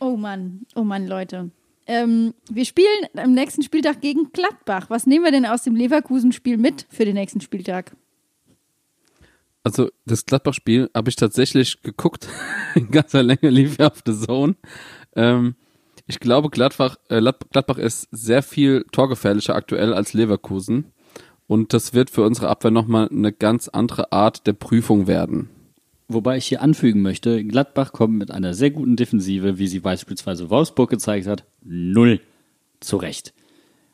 Oh Mann, oh Mann, Leute. Ähm, wir spielen am nächsten Spieltag gegen Gladbach. Was nehmen wir denn aus dem Leverkusen-Spiel mit für den nächsten Spieltag? Also das Gladbach-Spiel habe ich tatsächlich geguckt. In ganzer Länge lief ja auf The Zone. Ähm, ich glaube, Gladbach, äh, Gladbach ist sehr viel torgefährlicher aktuell als Leverkusen. Und das wird für unsere Abwehr nochmal eine ganz andere Art der Prüfung werden. Wobei ich hier anfügen möchte, Gladbach kommt mit einer sehr guten Defensive, wie sie beispielsweise Wolfsburg gezeigt hat, null zurecht.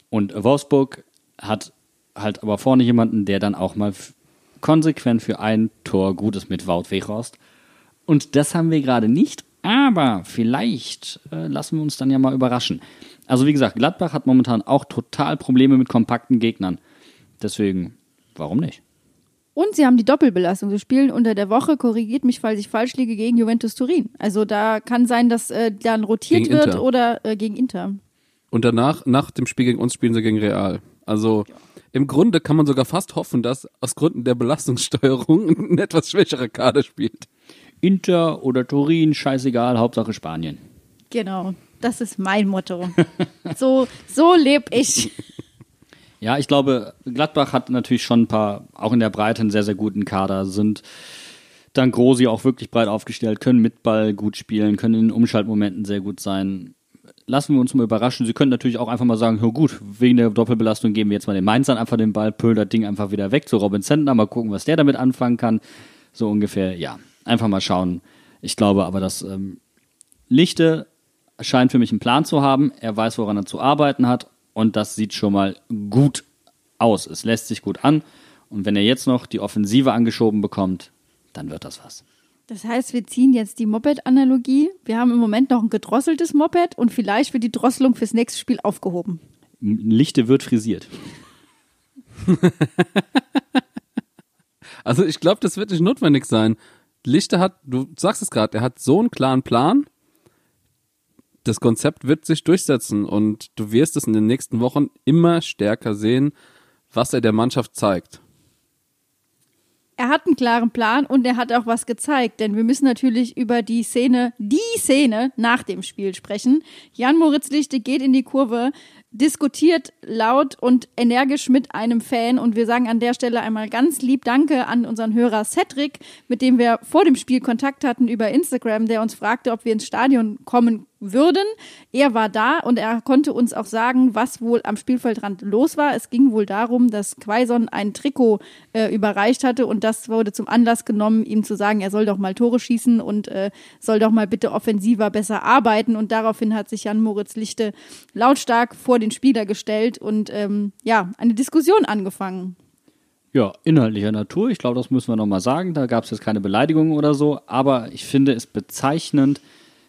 Und Wolfsburg hat halt aber vorne jemanden, der dann auch mal konsequent für ein Tor gut ist mit Wout Weghorst. Und das haben wir gerade nicht, aber vielleicht äh, lassen wir uns dann ja mal überraschen. Also wie gesagt, Gladbach hat momentan auch total Probleme mit kompakten Gegnern. Deswegen, warum nicht? Und sie haben die Doppelbelastung. Sie spielen unter der Woche, korrigiert mich, falls ich falsch liege, gegen Juventus Turin. Also da kann sein, dass äh, dann rotiert Gegen wird Inter. oder äh, gegen Inter. Und danach, nach dem Spiel gegen uns, spielen sie gegen Real. Also im Grunde kann man sogar fast hoffen, dass aus Gründen der Belastungssteuerung ein etwas schwächerer Kader spielt. Inter oder Turin, scheißegal, Hauptsache Spanien. Genau. Das ist mein Motto. so, so lebe ich. Ja, ich glaube, Gladbach hat natürlich schon ein paar, auch in der Breite einen sehr, sehr guten Kader, sind dann Grosi auch wirklich breit aufgestellt, können mit Ball gut spielen, können in Umschaltmomenten sehr gut sein. Lassen wir uns mal überraschen. Sie können natürlich auch einfach mal sagen, ja gut, wegen der Doppelbelastung geben wir jetzt mal den Mainzern einfach den Ball, pölt das Ding einfach wieder weg zu Robin Zentner, mal gucken, was der damit anfangen kann. So ungefähr, ja. Einfach mal schauen. Ich glaube aber, dass ähm, Lichte scheint für mich einen Plan zu haben. Er weiß, woran er zu arbeiten hat. Und das sieht schon mal gut aus. Es lässt sich gut an. Und wenn er jetzt noch die Offensive angeschoben bekommt, dann wird das was. Das heißt, wir ziehen jetzt die Moped-Analogie. Wir haben im Moment noch ein gedrosseltes Moped und vielleicht wird die Drosselung fürs nächste Spiel aufgehoben. Lichte wird frisiert. Also ich glaube, das wird nicht notwendig sein. Lichte hat, du sagst es gerade, er hat so einen klaren Plan. Das Konzept wird sich durchsetzen und du wirst es in den nächsten Wochen immer stärker sehen, was er der Mannschaft zeigt. Er hat einen klaren Plan und er hat auch was gezeigt, denn wir müssen natürlich über die Szene, die Szene nach dem Spiel sprechen. Jan Moritz Lichte geht in die Kurve, diskutiert laut und energisch mit einem Fan und wir sagen an der Stelle einmal ganz lieb Danke an unseren Hörer Cedric, mit dem wir vor dem Spiel Kontakt hatten über Instagram, der uns fragte, ob wir ins Stadion kommen würden. Er war da und er konnte uns auch sagen, was wohl am Spielfeldrand los war. Es ging wohl darum, dass Quaison ein Trikot äh, überreicht hatte und das wurde zum Anlass genommen, ihm zu sagen, er soll doch mal Tore schießen und äh, soll doch mal bitte offensiver besser arbeiten. Und daraufhin hat sich Jan Moritz Lichte lautstark vor den Spieler gestellt und ähm, ja, eine Diskussion angefangen. Ja, inhaltlicher Natur. Ich glaube, das müssen wir nochmal sagen. Da gab es jetzt keine Beleidigungen oder so. Aber ich finde es bezeichnend.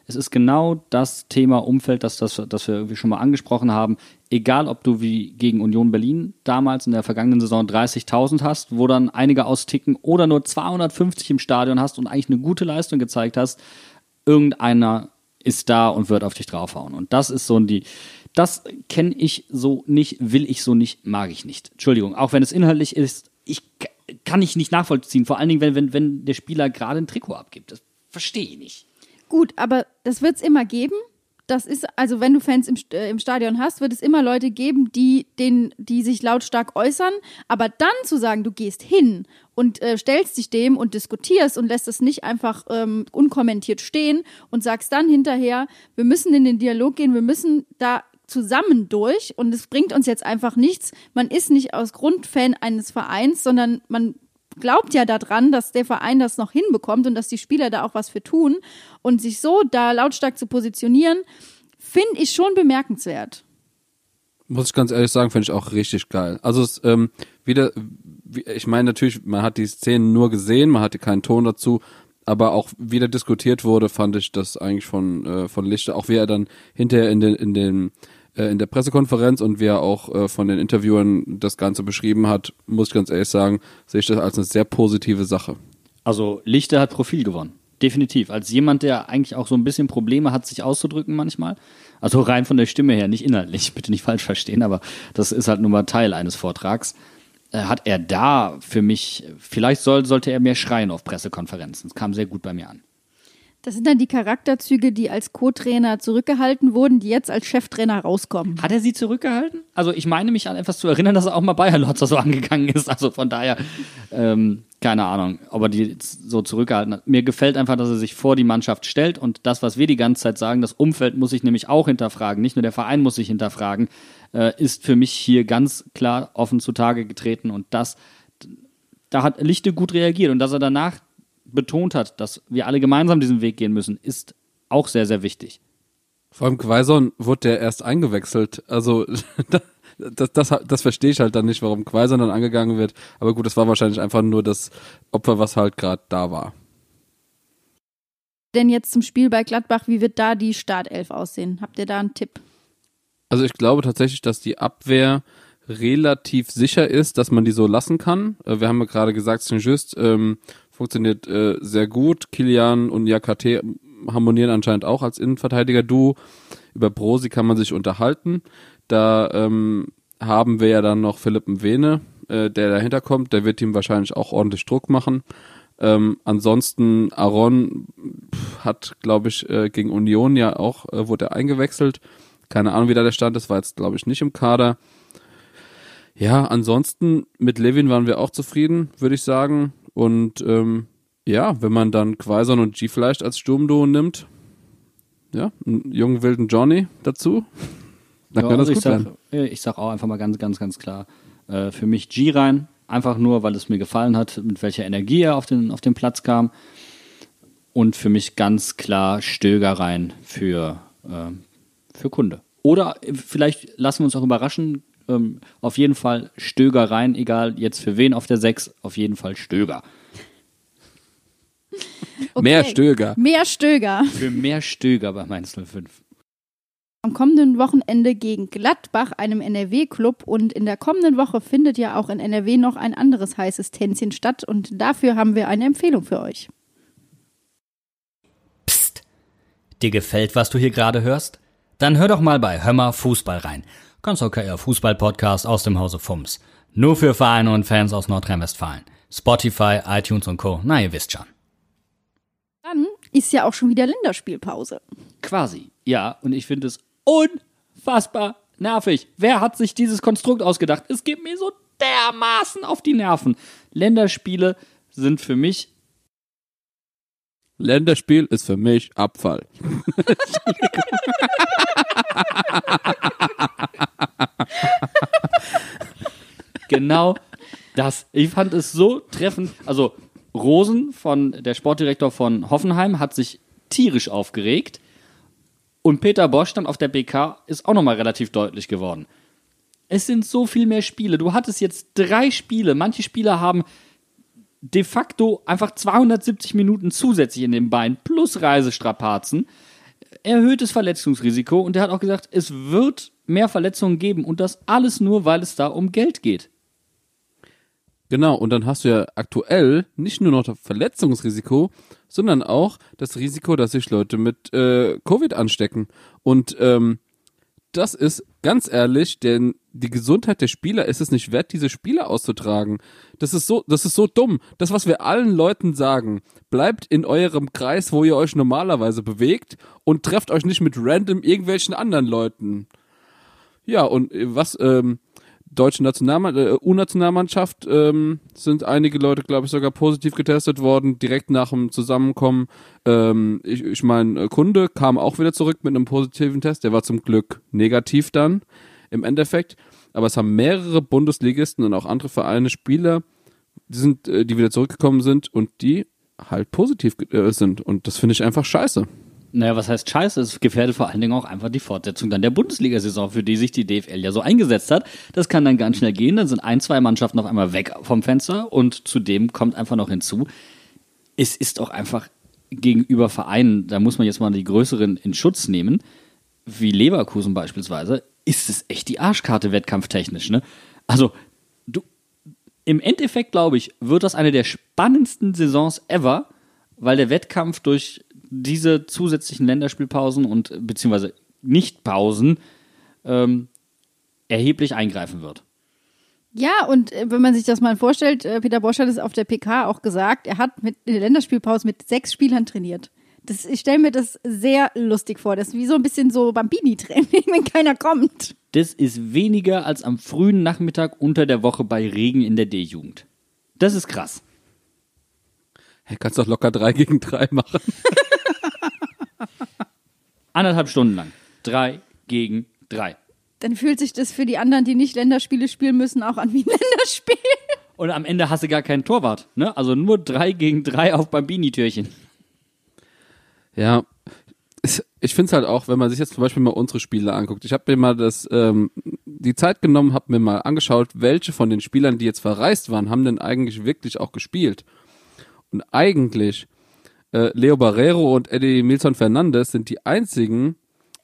Es ist genau das Thema Umfeld, das, das, das wir irgendwie schon mal angesprochen haben. Egal, ob du wie gegen Union Berlin damals in der vergangenen Saison 30.000 hast, wo dann einige austicken oder nur 250 im Stadion hast und eigentlich eine gute Leistung gezeigt hast, irgendeiner ist da und wird auf dich draufhauen. Und das ist so die, das kenne ich so nicht, will ich so nicht, mag ich nicht. Entschuldigung, auch wenn es inhaltlich ist, ich, kann ich nicht nachvollziehen. Vor allen Dingen, wenn, wenn, wenn der Spieler gerade ein Trikot abgibt. Das verstehe ich nicht. Gut, aber das wird es immer geben. Das ist, also wenn du Fans im, äh, im Stadion hast, wird es immer Leute geben, die, den, die sich lautstark äußern. Aber dann zu sagen, du gehst hin und äh, stellst dich dem und diskutierst und lässt es nicht einfach ähm, unkommentiert stehen und sagst dann hinterher, wir müssen in den Dialog gehen, wir müssen da zusammen durch und es bringt uns jetzt einfach nichts. Man ist nicht aus Grund Fan eines Vereins, sondern man glaubt ja daran, dass der Verein das noch hinbekommt und dass die Spieler da auch was für tun und sich so da lautstark zu positionieren, finde ich schon bemerkenswert. Muss ich ganz ehrlich sagen, finde ich auch richtig geil. Also es ähm, wieder, wie, ich meine natürlich, man hat die Szenen nur gesehen, man hatte keinen Ton dazu, aber auch wieder diskutiert wurde, fand ich das eigentlich von äh, von Lichter, auch wie er dann hinterher in den in den äh, in der Pressekonferenz und wie er auch äh, von den Interviewern das Ganze beschrieben hat, muss ich ganz ehrlich sagen, sehe ich das als eine sehr positive Sache. Also Lichter hat Profil gewonnen. Definitiv. Als jemand, der eigentlich auch so ein bisschen Probleme hat, sich auszudrücken manchmal. Also rein von der Stimme her, nicht inhaltlich, bitte nicht falsch verstehen, aber das ist halt nun mal Teil eines Vortrags. Äh, Hat er da für mich, vielleicht soll, sollte er mehr schreien auf Pressekonferenzen. Das kam sehr gut bei mir an. Das sind dann die Charakterzüge, die als Co-Trainer zurückgehalten wurden, die jetzt als Cheftrainer rauskommen. Hat er sie zurückgehalten? Also ich meine mich an etwas zu erinnern, dass er auch mal Bayer Lotzer so angegangen ist. Also von daher, ähm, keine Ahnung, ob er die so zurückgehalten hat. Mir gefällt einfach, dass er sich vor die Mannschaft stellt und das, was wir die ganze Zeit sagen, das Umfeld muss sich nämlich auch hinterfragen. Nicht nur der Verein muss sich hinterfragen, äh, ist für mich hier ganz klar offen zutage getreten und das, da hat Lichte gut reagiert und dass er danach betont hat, dass wir alle gemeinsam diesen Weg gehen müssen, ist auch sehr, sehr wichtig. Vor allem Quaison wurde der erst eingewechselt. Also das, das, das verstehe ich halt dann nicht, warum Quaison dann angegangen wird. Aber gut, das war wahrscheinlich einfach nur das Opfer, was halt gerade da war. Denn jetzt zum Spiel bei Gladbach, wie wird da die Startelf aussehen? Habt ihr da einen Tipp? Also ich glaube tatsächlich, dass die Abwehr relativ sicher ist, dass man die so lassen kann. Äh, Wir haben ja gerade gesagt, Saint-Just ähm, funktioniert äh, sehr gut. Kilian und Jakate harmonieren anscheinend auch als Innenverteidiger-Duo. Über Brosi kann man sich unterhalten. Da ähm, haben wir ja dann noch Philipp Mwene, äh, der dahinter kommt. Der wird ihm wahrscheinlich auch ordentlich Druck machen. Ähm, ansonsten Aaron hat, glaube ich, äh, gegen Union ja auch, äh, wurde er eingewechselt. Keine Ahnung, wie da der Stand ist, war jetzt, glaube ich, nicht im Kader. Ja, ansonsten mit Levin waren wir auch zufrieden, würde ich sagen. Und ähm, ja, wenn man dann Quaison und G vielleicht als Sturmduo nimmt, ja, einen jungen wilden Johnny dazu, dann Ja, kann das also gut ich, sag, werden. äh, ich sag auch einfach mal ganz, ganz, ganz klar, äh, für mich G rein, einfach nur, weil es mir gefallen hat, mit welcher Energie er auf den, auf den Platz kam. Und für mich ganz klar Stöger rein für, äh, für Kunde. Oder äh, vielleicht lassen wir uns auch überraschen, ähm, auf jeden Fall Stöger rein, egal jetzt für wen auf der 6, auf jeden Fall Stöger. Okay. Mehr Stöger. Mehr Stöger. Für mehr Stöger bei Mainz 05. Am kommenden Wochenende gegen Gladbach, einem NRW-Club. Und in der kommenden Woche findet ja auch in NRW noch ein anderes heißes Tänzchen statt. Und dafür haben wir eine Empfehlung für euch. Psst. Dir gefällt, was du hier gerade hörst? Dann hör doch mal bei Hömmer Fußball rein. Ganz okayer Fußball-Podcast aus dem Hause Fums. Nur für Vereine und Fans aus Nordrhein-Westfalen. Spotify, iTunes und Co. Na, ihr wisst schon. Dann ist ja auch schon wieder Länderspielpause. Quasi. Ja, und ich finde es unfassbar nervig. Wer hat sich dieses Konstrukt ausgedacht? Es geht mir so dermaßen auf die Nerven. Länderspiele sind für mich Länderspiel ist für mich Abfall. genau das. Ich fand es so treffend. Also Rosen von der Sportdirektor von Hoffenheim hat sich tierisch aufgeregt und Peter Bosch dann auf der BK ist auch nochmal relativ deutlich geworden. Es sind so viel mehr Spiele. Du hattest jetzt drei Spiele. Manche Spieler haben de facto einfach 270 Minuten zusätzlich in den Beinen plus Reisestrapazen. Erhöhtes Verletzungsrisiko und er hat auch gesagt, es wird mehr Verletzungen geben und das alles nur, weil es da um Geld geht. Genau, und dann hast du ja aktuell nicht nur noch das Verletzungsrisiko, sondern auch das Risiko, dass sich Leute mit äh, Covid anstecken. Und ähm, das ist ganz ehrlich, denn die Gesundheit der Spieler ist es nicht wert, diese Spiele auszutragen. Das ist so, das ist so dumm. Das, was wir allen Leuten sagen, bleibt in eurem Kreis, wo ihr euch normalerweise bewegt und trefft euch nicht mit random irgendwelchen anderen Leuten. Ja, und äh, was, ähm, deutsche Nationalmann äh, U-Nationalmannschaft ähm, sind einige Leute, glaube ich, sogar positiv getestet worden, direkt nach dem Zusammenkommen. Ähm, ich ich meine, Kunde kam auch wieder zurück mit einem positiven Test. Der war zum Glück negativ dann im Endeffekt. Aber es haben mehrere Bundesligisten und auch andere Vereine Spieler, die sind, äh, die wieder zurückgekommen sind und die halt positiv äh, sind. Und das finde ich einfach scheiße. Naja, was heißt scheiße? Es gefährdet vor allen Dingen auch einfach die Fortsetzung dann der Bundesliga-Saison, für die sich die DFL ja so eingesetzt hat. Das kann dann ganz schnell gehen, dann sind ein, zwei Mannschaften auf einmal weg vom Fenster und zudem kommt einfach noch hinzu, es ist auch einfach gegenüber Vereinen, da muss man jetzt mal die größeren in Schutz nehmen, wie Leverkusen beispielsweise, ist es echt die Arschkarte wettkampftechnisch, ne? Also, du, im Endeffekt, glaube ich, wird das eine der spannendsten Saisons ever, weil der Wettkampf durch diese zusätzlichen Länderspielpausen und beziehungsweise Nichtpausen ähm, erheblich eingreifen wird. Ja, und äh, wenn man sich das mal vorstellt, äh, Peter Bosch hat es auf der PK auch gesagt, er hat mit in der Länderspielpause mit sechs Spielern trainiert. Das, ich stelle mir das sehr lustig vor. Das ist wie so ein bisschen so Bambini-Training, wenn keiner kommt. Das ist weniger als am frühen Nachmittag unter der Woche bei Regen in der D-Jugend. Das ist krass. Hey, kannst doch locker drei gegen drei machen. Anderthalb Stunden lang. Drei gegen drei. Dann fühlt sich das für die anderen, die nicht Länderspiele spielen müssen, auch an wie ein Länderspiel. Und am Ende hast du gar keinen Torwart. Ne? Also nur drei gegen drei auf Bambini-Türchen. Ja, ich finde es halt auch, wenn man sich jetzt zum Beispiel mal unsere Spiele anguckt. Ich habe mir mal das ähm, die Zeit genommen, habe mir mal angeschaut, welche von den Spielern, die jetzt verreist waren, haben denn eigentlich wirklich auch gespielt. Und eigentlich äh, Leo Barrero und Eddie Milson Fernandes sind die einzigen,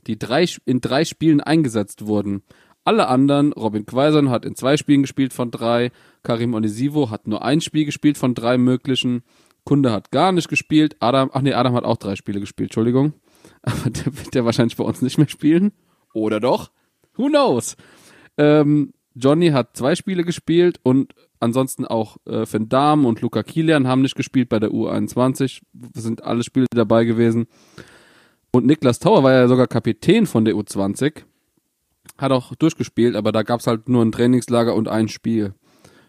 die drei, in drei Spielen eingesetzt wurden. Alle anderen, Robin Quaison hat in zwei Spielen gespielt von drei, Karim Onisivo hat nur ein Spiel gespielt von drei möglichen, Kunde hat gar nicht gespielt, Adam, ach nee, Adam hat auch drei Spiele gespielt, Entschuldigung. Aber der wird ja wahrscheinlich bei uns nicht mehr spielen. Oder doch? Who knows? Ähm, Johnny hat zwei Spiele gespielt und ansonsten auch äh, Van Damme und Luca Kilian haben nicht gespielt bei der U21. Sind alle Spiele dabei gewesen. Und Niklas Tauer war ja sogar Kapitän von der U20. Hat auch durchgespielt, aber da gab's halt nur ein Trainingslager und ein Spiel.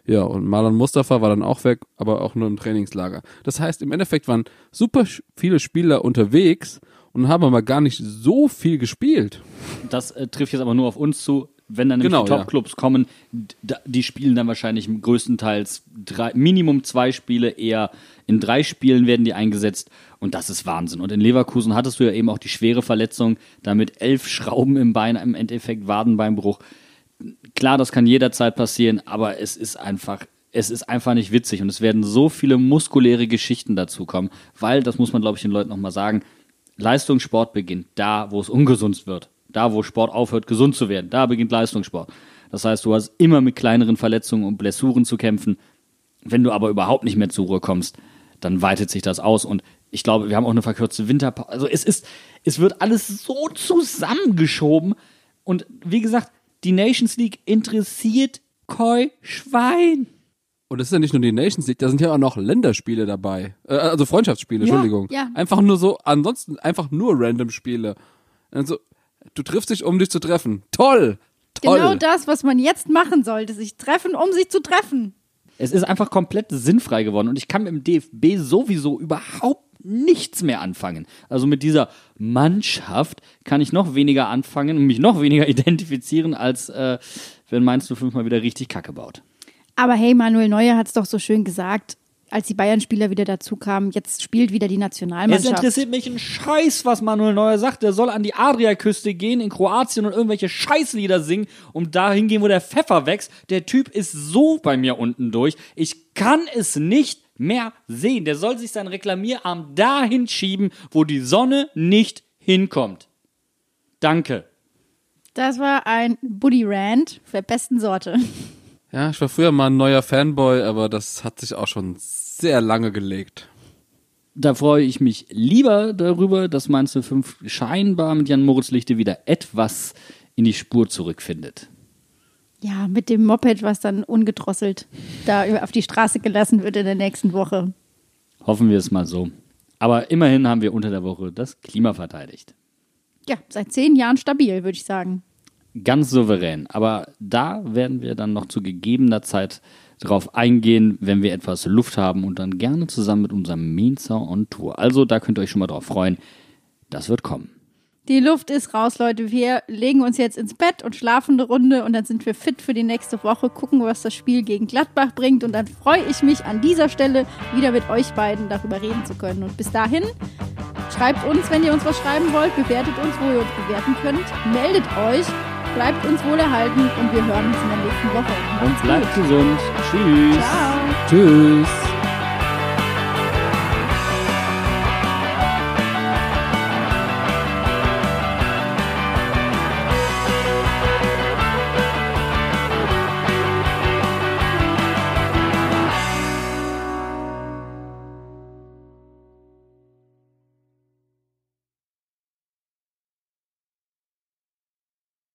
Ja, und Marlon Mustafa war dann auch weg, aber auch nur im Trainingslager. Das heißt, im Endeffekt waren super viele Spieler unterwegs und haben aber gar nicht so viel gespielt. Das äh, trifft jetzt aber nur auf uns zu. Wenn dann nämlich Genau, die ja. Top-Clubs kommen, d- die spielen dann wahrscheinlich größtenteils drei, Minimum zwei Spiele, eher in drei Spielen werden die eingesetzt und das ist Wahnsinn. Und in Leverkusen hattest du ja eben auch die schwere Verletzung, damit elf Schrauben im Bein, im Endeffekt Wadenbeinbruch. Klar, das kann jederzeit passieren, aber es ist einfach, es ist einfach nicht witzig und es werden so viele muskuläre Geschichten dazu kommen, weil, das muss man glaube ich den Leuten nochmal sagen, Leistungssport beginnt da, wo es ungesund wird. Da, wo Sport aufhört, gesund zu werden. Da beginnt Leistungssport. Das heißt, du hast immer mit kleineren Verletzungen und Blessuren zu kämpfen. Wenn du aber überhaupt nicht mehr zur Ruhe kommst, dann weitet sich das aus. Und ich glaube, wir haben auch eine verkürzte Winterpause. Also es ist, es wird alles so zusammengeschoben. Und wie gesagt, die Nations League interessiert Koi Schwein. Und es ist ja nicht nur die Nations League, da sind ja auch noch Länderspiele dabei. Äh, also Freundschaftsspiele, Ja, Entschuldigung. ja. Einfach nur so, ansonsten einfach nur random Spiele. Also, du triffst dich, um dich zu treffen. Toll! Toll! Genau das, was man jetzt machen sollte, sich treffen, um sich zu treffen. Es ist einfach komplett sinnfrei geworden und ich kann mit dem DFB sowieso überhaupt nichts mehr anfangen. Also mit dieser Mannschaft kann ich noch weniger anfangen und mich noch weniger identifizieren, als äh, wenn meinst du fünfmal wieder richtig Kacke baut. Aber hey, Manuel Neuer hat es doch so schön gesagt, als die Bayern-Spieler wieder dazu kamen, jetzt spielt wieder die Es Nationalmannschaft. interessiert mich ein Scheiß, was Manuel Neuer sagt. Der soll an die Adriaküste gehen in Kroatien und irgendwelche Scheißlieder singen, um dahin gehen, wo der Pfeffer wächst. Der Typ ist so bei mir unten durch. Ich kann es nicht mehr sehen. Der soll sich seinen Reklamierarm dahin schieben, wo die Sonne nicht hinkommt. Danke. Das war ein Buddy Rand der besten Sorte. Ja, ich war früher mal ein neuer Fanboy, aber das hat sich auch schon sehr lange gelegt. Da freue ich mich lieber darüber, dass Mainz 05 scheinbar mit Jan Moritz Lichte wieder etwas in die Spur zurückfindet. Ja, mit dem Moped, was dann ungedrosselt da auf die Straße gelassen wird in der nächsten Woche. Hoffen wir es mal so. Aber immerhin haben wir unter der Woche das Klima verteidigt. Ja, seit zehn Jahren stabil, würde ich sagen. Ganz souverän. Aber da werden wir dann noch zu gegebener Zeit drauf eingehen, wenn wir etwas Luft haben und dann gerne zusammen mit unserem Mainzer on Tour. Also da könnt ihr euch schon mal drauf freuen. Das wird kommen. Die Luft ist raus, Leute. Wir legen uns jetzt ins Bett und schlafen eine Runde und dann sind wir fit für die nächste Woche, gucken, was das Spiel gegen Gladbach bringt und dann freue ich mich an dieser Stelle wieder mit euch beiden darüber reden zu können. Und bis dahin, schreibt uns, wenn ihr uns was schreiben wollt, bewertet uns, wo ihr uns bewerten könnt, meldet euch, bleibt uns wohlerhalten und wir hören uns in der nächsten Woche. Und Macht's bleibt gut. gesund. Tschüss. Ciao. Tschüss.